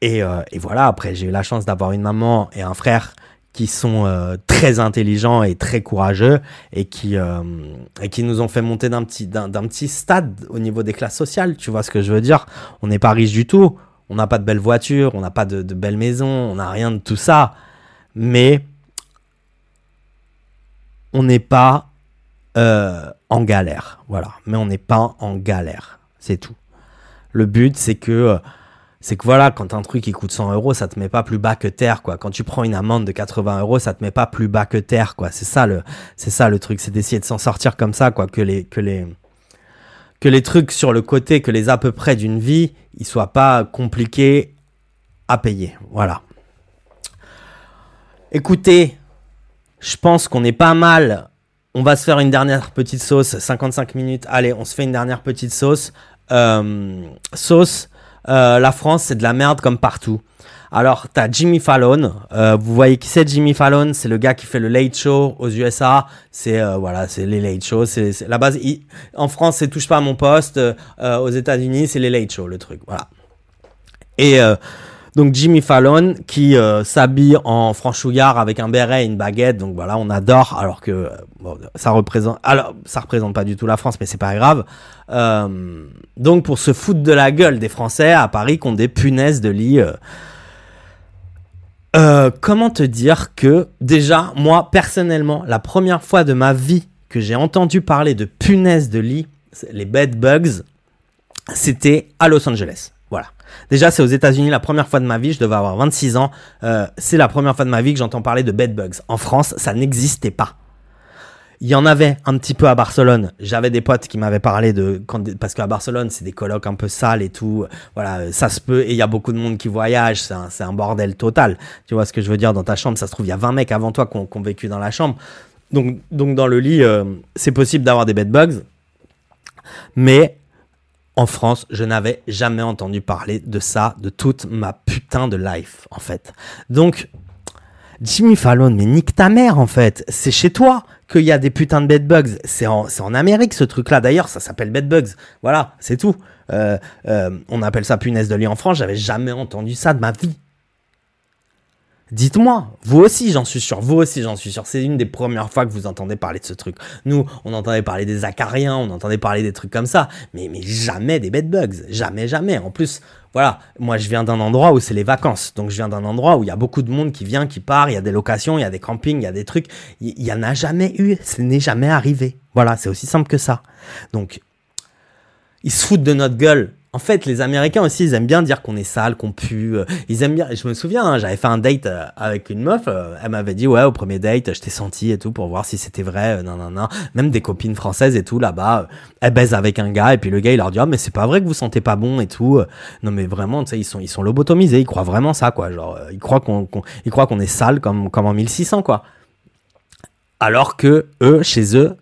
Et, euh, et, voilà. Après, j'ai eu la chance d'avoir une maman et un frère qui sont euh, très intelligents et très courageux et qui, euh, qui nous ont fait monter d'un petit, d'un, petit stade au niveau des classes sociales. Tu vois ce que je veux dire? On n'est pas riche du tout. On n'a pas de belles voitures, on n'a pas de, belles maisons, on n'a rien de tout ça. Mais on n'est pas euh, en galère. Voilà. Mais on n'est pas en galère. C'est tout. Le but, c'est que c'est que voilà, quand un truc qui coûte 100 euros, ça te met pas plus bas que terre, quoi. Quand tu prends une amende de 80 euros, ça te met pas plus bas que terre, quoi. C'est ça le, c'est ça le truc, c'est d'essayer de s'en sortir comme ça, quoi. Que les, que les, que les trucs sur le côté, que les à peu près d'une vie, ils soient pas compliqués à payer. Voilà. Écoutez, je pense qu'on est pas mal. On va se faire une dernière petite sauce, 55 minutes. Allez, on se fait une dernière petite sauce. Euh, sauce euh, la France, c'est de la merde comme partout. Alors, t'as Jimmy Fallon. Euh, vous voyez qui c'est Jimmy Fallon? C'est le gars qui fait le Late Show aux USA. C'est voilà, c'est les Late Show. C'est la base. en France, c'est touche pas à mon poste. aux États-Unis, c'est les Late Show, le truc. Voilà. Et donc Jimmy Fallon qui euh, s'habille en franchouillard avec un béret et une baguette. Donc voilà, on adore. Alors que euh, ça représente, représente pas du tout la France, mais c'est pas grave. Euh, donc pour se foutre de la gueule des Français à Paris qui ont des punaises de lit. comment te dire que déjà moi personnellement la première fois de ma vie que j'ai entendu parler de punaises de lit, les bed bugs, c'était à Los Angeles. Voilà. Déjà, c'est aux États-Unis la première fois de ma vie. Je devais avoir 26 ans. Euh, c'est la première fois de ma vie que j'entends parler de bedbugs. En France, ça n'existait pas. Il y en avait un petit peu à Barcelone. J'avais des potes qui m'avaient parlé de parce qu'à Barcelone c'est des colocs un peu sales et tout. Voilà, ça se peut et il y a beaucoup de monde qui voyage. C'est un, un, bordel total. Tu vois ce que je veux dire dans ta chambre? Ça se trouve il y a 20 mecs avant toi qui ont, vécu dans la chambre. Donc donc dans le lit euh, c'est possible d'avoir des bedbugs, mais en France, je n'avais jamais entendu parler de ça de toute ma putain de life, en fait. Donc, Jimmy Fallon, mais nique ta mère, en fait. C'est chez toi qu'il y a des putains de bedbugs. C'est en, en Amérique, ce truc-là. D'ailleurs, ça s'appelle bedbugs. Voilà, c'est tout. Euh, euh, on appelle ça punaise de lit en France. J'avais jamais entendu ça de ma vie. Dites-moi, vous aussi, j'en suis sûr, vous aussi, j'en suis sûr. C'est une des premières fois que vous entendez parler de ce truc. Nous, on entendait parler des acariens, on entendait parler des trucs comme ça, mais, mais jamais des bedbugs. Jamais, jamais. En plus, voilà, moi, je viens d'un endroit où c'est les vacances. Donc, je viens d'un endroit où il y a beaucoup de monde qui vient, qui part, il y a des locations, il y a des campings, il y a des trucs. Il y, en a jamais eu, ce n'est jamais arrivé. Voilà, c'est aussi simple que ça. Donc, ils se foutent de notre gueule en fait, les Américains aussi, ils aiment bien dire qu'on est sale, qu'on pue. Euh, ils aiment bien. Je me souviens, hein, j'avais fait un date euh, avec une meuf. Euh, elle m'avait dit, ouais, au premier date, je t'ai senti et tout pour voir si c'était vrai. Non, non, non. Même des copines françaises et tout là-bas, elles baisent avec un gars et puis le gars il leur dit, ah, mais c'est pas vrai que vous sentez pas bon et tout. Non, mais vraiment, tu ils sont, ils sont lobotomisés. Ils croient vraiment ça, quoi. Genre, ils croient qu'on, qu'on est sale comme, comme en 1600, quoi. Alors que eux, chez eux,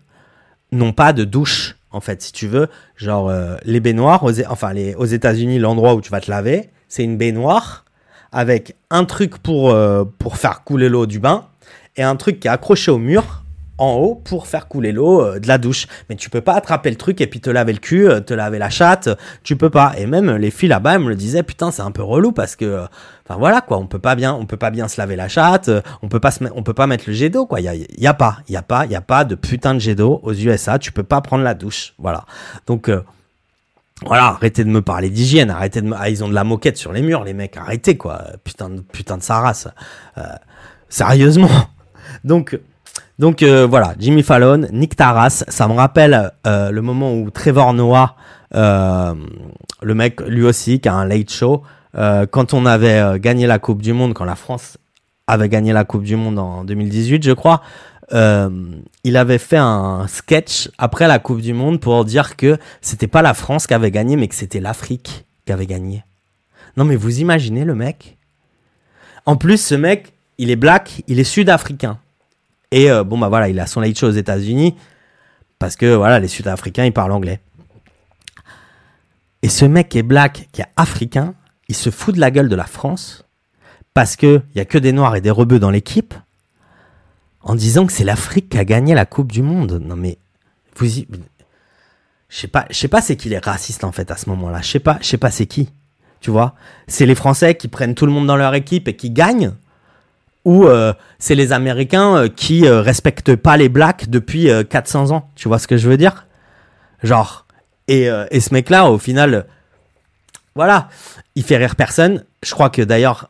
n'ont pas de douche en fait, si tu veux. Genre, euh, les baignoires, enfin, les, aux États-Unis, l'endroit où tu vas te laver, c'est une baignoire avec un truc pour, euh, pour faire couler l'eau du bain et un truc qui est accroché au mur en haut pour faire couler l'eau euh, de la douche. Mais tu peux pas attraper le truc et puis te laver le cul, te laver la chatte, tu peux pas. Et même les filles là-bas, elles me le disaient, putain, c'est un peu relou parce que, enfin voilà quoi, on peut pas bien, on peut pas bien se laver la chatte, on peut pas se, on peut pas mettre le jet d'eau quoi. Il y a, y a pas, il y a pas, il y a pas de putain de jet d'eau aux USA. Tu peux pas prendre la douche, voilà. Donc euh, voilà, arrêtez de me parler d'hygiène, arrêtez de me... Ah, ils ont de la moquette sur les murs, les mecs, arrêtez quoi, putain de, putain de sa race. Euh, sérieusement. [laughs] Donc, Donc euh, voilà, Jimmy Fallon, Nick Taras, ça me rappelle euh, le moment où Trevor Noah, euh, le mec lui aussi qui a un late show, quand on avait gagné la Coupe du Monde, quand la France avait gagné la Coupe du Monde en 2018, je crois, il avait fait un sketch après la Coupe du Monde pour dire que c'était pas la France qui avait gagné, mais que c'était l'Afrique qui avait gagné. Non mais vous imaginez le mec? En plus, ce mec, il est black, il est sud-africain. Et euh, bon, bah voilà, il a son late show aux États-Unis parce que voilà, les Sud-Africains, ils parlent anglais. Et ce mec qui est black, qui est africain, il se fout de la gueule de la France parce qu'il n'y a que des noirs et des rebeux dans l'équipe en disant que c'est l'Afrique qui a gagné la Coupe du Monde. Non mais, vous y... Je sais pas, je sais pas c'est qui les racistes en fait à ce moment-là. Je sais pas, je sais pas c'est qui. Tu vois, c'est les Français qui prennent tout le monde dans leur équipe et qui gagnent ou euh, c'est les Américains euh, qui euh, respectent pas les blacks depuis 400 ans. Tu vois ce que je veux dire? Genre, et, et ce mec-là, au final, voilà, il fait rire personne. Je crois que d'ailleurs,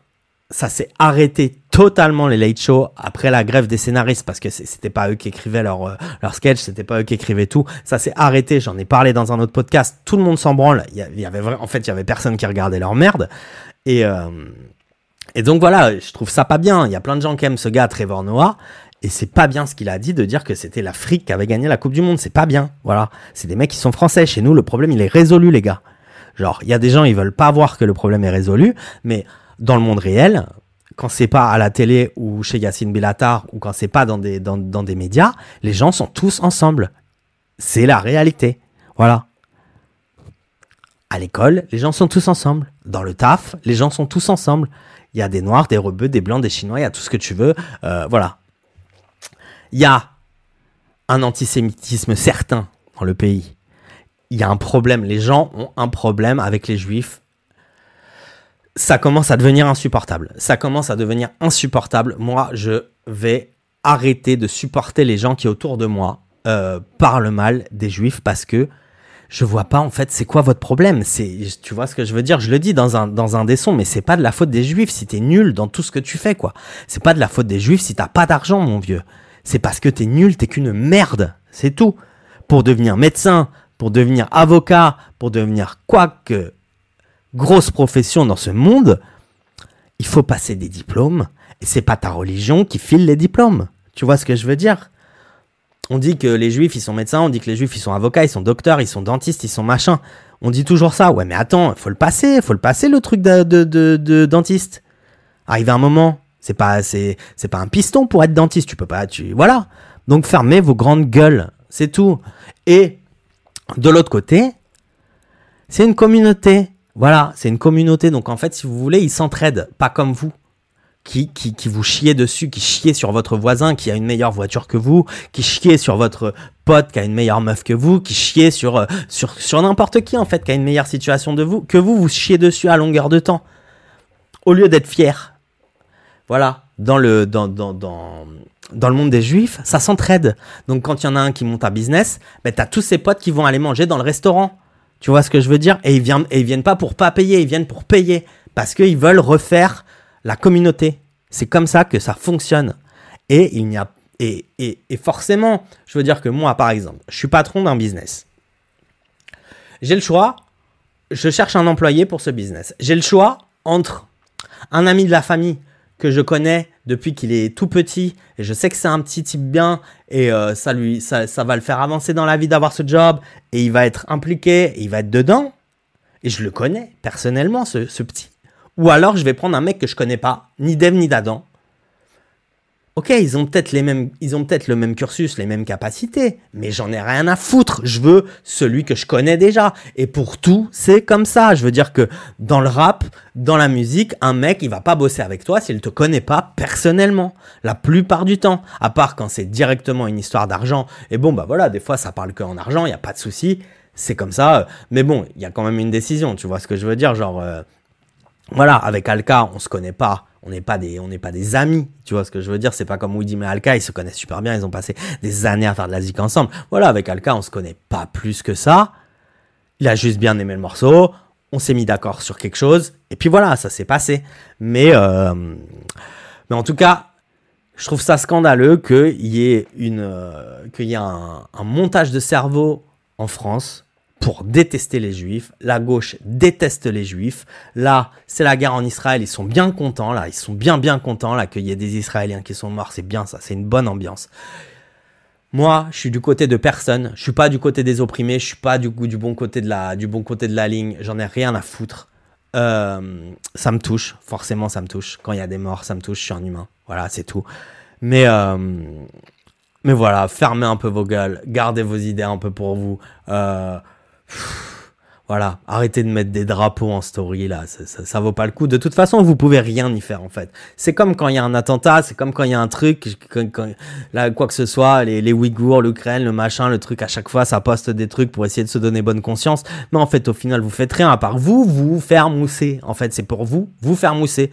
ça s'est arrêté totalement les late shows après la grève des scénaristes parce que c'était pas eux qui écrivaient leur leur sketch, c'était pas eux qui écrivaient tout. Ça s'est arrêté. J'en ai parlé dans un autre podcast. Tout le monde s'en branle. Il y avait en fait, il y avait personne qui regardait leur merde. Et et donc voilà, je trouve ça pas bien. Il y a plein de gens qui aiment ce gars, Trevor Noah. Et c'est pas bien ce qu'il a dit de dire que c'était l'Afrique qui avait gagné la Coupe du Monde. C'est pas bien. Voilà. C'est des mecs qui sont français. Chez nous, le problème, il est résolu, les gars. Genre, il y a des gens, ils veulent pas voir que le problème est résolu. Mais dans le monde réel, quand c'est pas à la télé ou chez Yacine Bellatar ou quand c'est pas dans des, dans, dans des médias, les gens sont tous ensemble. C'est la réalité. Voilà. À l'école, les gens sont tous ensemble. Dans le taf, les gens sont tous ensemble. Il y a des noirs, des rebeux, des blancs, des chinois, il y a tout ce que tu veux. Euh, voilà. Il y a un antisémitisme certain dans le pays. Il y a un problème. Les gens ont un problème avec les juifs. Ça commence à devenir insupportable. Ça commence à devenir insupportable. Moi, je vais arrêter de supporter les gens qui autour de moi euh, parlent mal des juifs parce que je vois pas en fait c'est quoi votre problème? C'est tu vois ce que je veux dire, je le dis dans un dans un des sons mais c'est pas de la faute des juifs si t'es nul dans tout ce que tu fais quoi. C'est pas de la faute des juifs si t'as pas d'argent mon vieux. C'est parce que t'es nul, t'es qu'une merde, c'est tout. Pour devenir médecin, pour devenir avocat, pour devenir quoi que grosse profession dans ce monde, il faut passer des diplômes et c'est pas ta religion qui file les diplômes. Tu vois ce que je veux dire? On dit que les juifs, ils sont médecins, on dit que les juifs, ils sont avocats, ils sont docteurs, ils sont dentistes, ils sont machins. On dit toujours ça. Ouais, mais attends, faut le passer, faut le passer le truc de, de, de, dentiste. Arrive un moment, c'est pas, c'est, pas un piston pour être dentiste. Tu peux pas, tu, voilà. Donc fermez vos grandes gueules, c'est tout. Et de l'autre côté, c'est une communauté. Voilà, c'est une communauté. Donc en fait, si vous voulez, ils s'entraident, pas comme vous qui, qui, qui vous chiez dessus, qui chiez sur votre voisin qui a une meilleure voiture que vous, qui chiez sur votre pote qui a une meilleure meuf que vous, qui chiez sur, euh, sur, sur n'importe qui en fait qui a une meilleure situation de vous, que vous vous chiez dessus à longueur de temps. Au lieu d'être fier. Voilà. Dans le, dans, dans, dans, le monde des juifs, ça s'entraide. Donc quand il y en a un qui monte un business, ben, t'as tous ses potes qui vont aller manger dans le restaurant. Tu vois ce que je veux dire? Et ils, viennent, ils viennent pas pour pas payer, ils viennent pour payer. Parce qu'ils veulent refaire la communauté. C'est comme ça que ça fonctionne. Et il n'y a et, et, et, forcément, je veux dire que moi, par exemple, je suis patron d'un business. J'ai le choix. Je cherche un employé pour ce business. J'ai le choix entre un ami de la famille que je connais depuis qu'il est tout petit et je sais que c'est un petit type bien et euh, ça lui ça, ça, va le faire avancer dans la vie d'avoir ce job et il va être impliqué, il va être dedans et je le connais personnellement ce petit. Ou alors je vais prendre un mec que je connais pas, ni d'Eve ni d'Adam. Ok, ils ont peut-être les mêmes, ils ont peut-être le même cursus, les mêmes capacités, mais j'en ai rien à foutre. Je veux celui que je connais déjà. Et pour tout, c'est comme ça. Je veux dire que dans le rap, dans la musique, un mec, il va pas bosser avec toi s'il te connaît pas personnellement. La plupart du temps. À part quand c'est directement une histoire d'argent. Et bon, bah voilà, des fois, ça parle que en argent, il n'y a pas de souci. C'est comme ça. Mais bon, il y a quand même une décision. Tu vois ce que je veux dire? Genre, euh, voilà, avec Alka, on se connaît pas, on n'est pas des, on n'est pas des amis, tu vois ce que je veux dire? C'est pas comme Woody et Alka, ils se connaissent super bien, ils ont passé des années à faire de la zik ensemble. Voilà, avec Alka, on se connaît pas plus que ça. Il a juste bien aimé le morceau, on s'est mis d'accord sur quelque chose, et puis voilà, ça s'est passé. Mais, euh, mais en tout cas, je trouve ça scandaleux qu'il y ait, une, euh, qu'il y ait un montage de cerveau en France pour détester les juifs. La gauche déteste les juifs. Là, c'est la guerre en Israël. Ils sont bien contents. Là, ils sont bien, bien contents. Là, qu'il y ait des Israéliens qui sont morts. C'est bien ça. C'est une bonne ambiance. Moi, je suis du côté de personne. Je suis pas du côté des opprimés. Je suis pas du, du bon côté de la, du bon côté de la ligne. J'en ai rien à foutre. Euh, ça me touche. Forcément, ça me touche. Quand il y a des morts, ça me touche. Je suis un humain. Voilà, c'est tout. Mais, euh, voilà, fermez un peu vos gueules. Gardez vos idées un peu pour vous. Euh, voilà, arrêtez de mettre des drapeaux en story là, ça, ça, ça, vaut pas le coup. De toute façon, vous pouvez rien y faire en fait. C'est comme quand il y a un attentat, c'est comme quand il y a un truc, quand, quand, là quoi que ce soit, les, les Ouïghours, l'Ukraine, le machin, le truc, à chaque fois ça poste des trucs pour essayer de se donner bonne conscience. Mais en fait, au final, vous faites rien à part vous, vous faire mousser. En fait, c'est pour vous, vous faire mousser.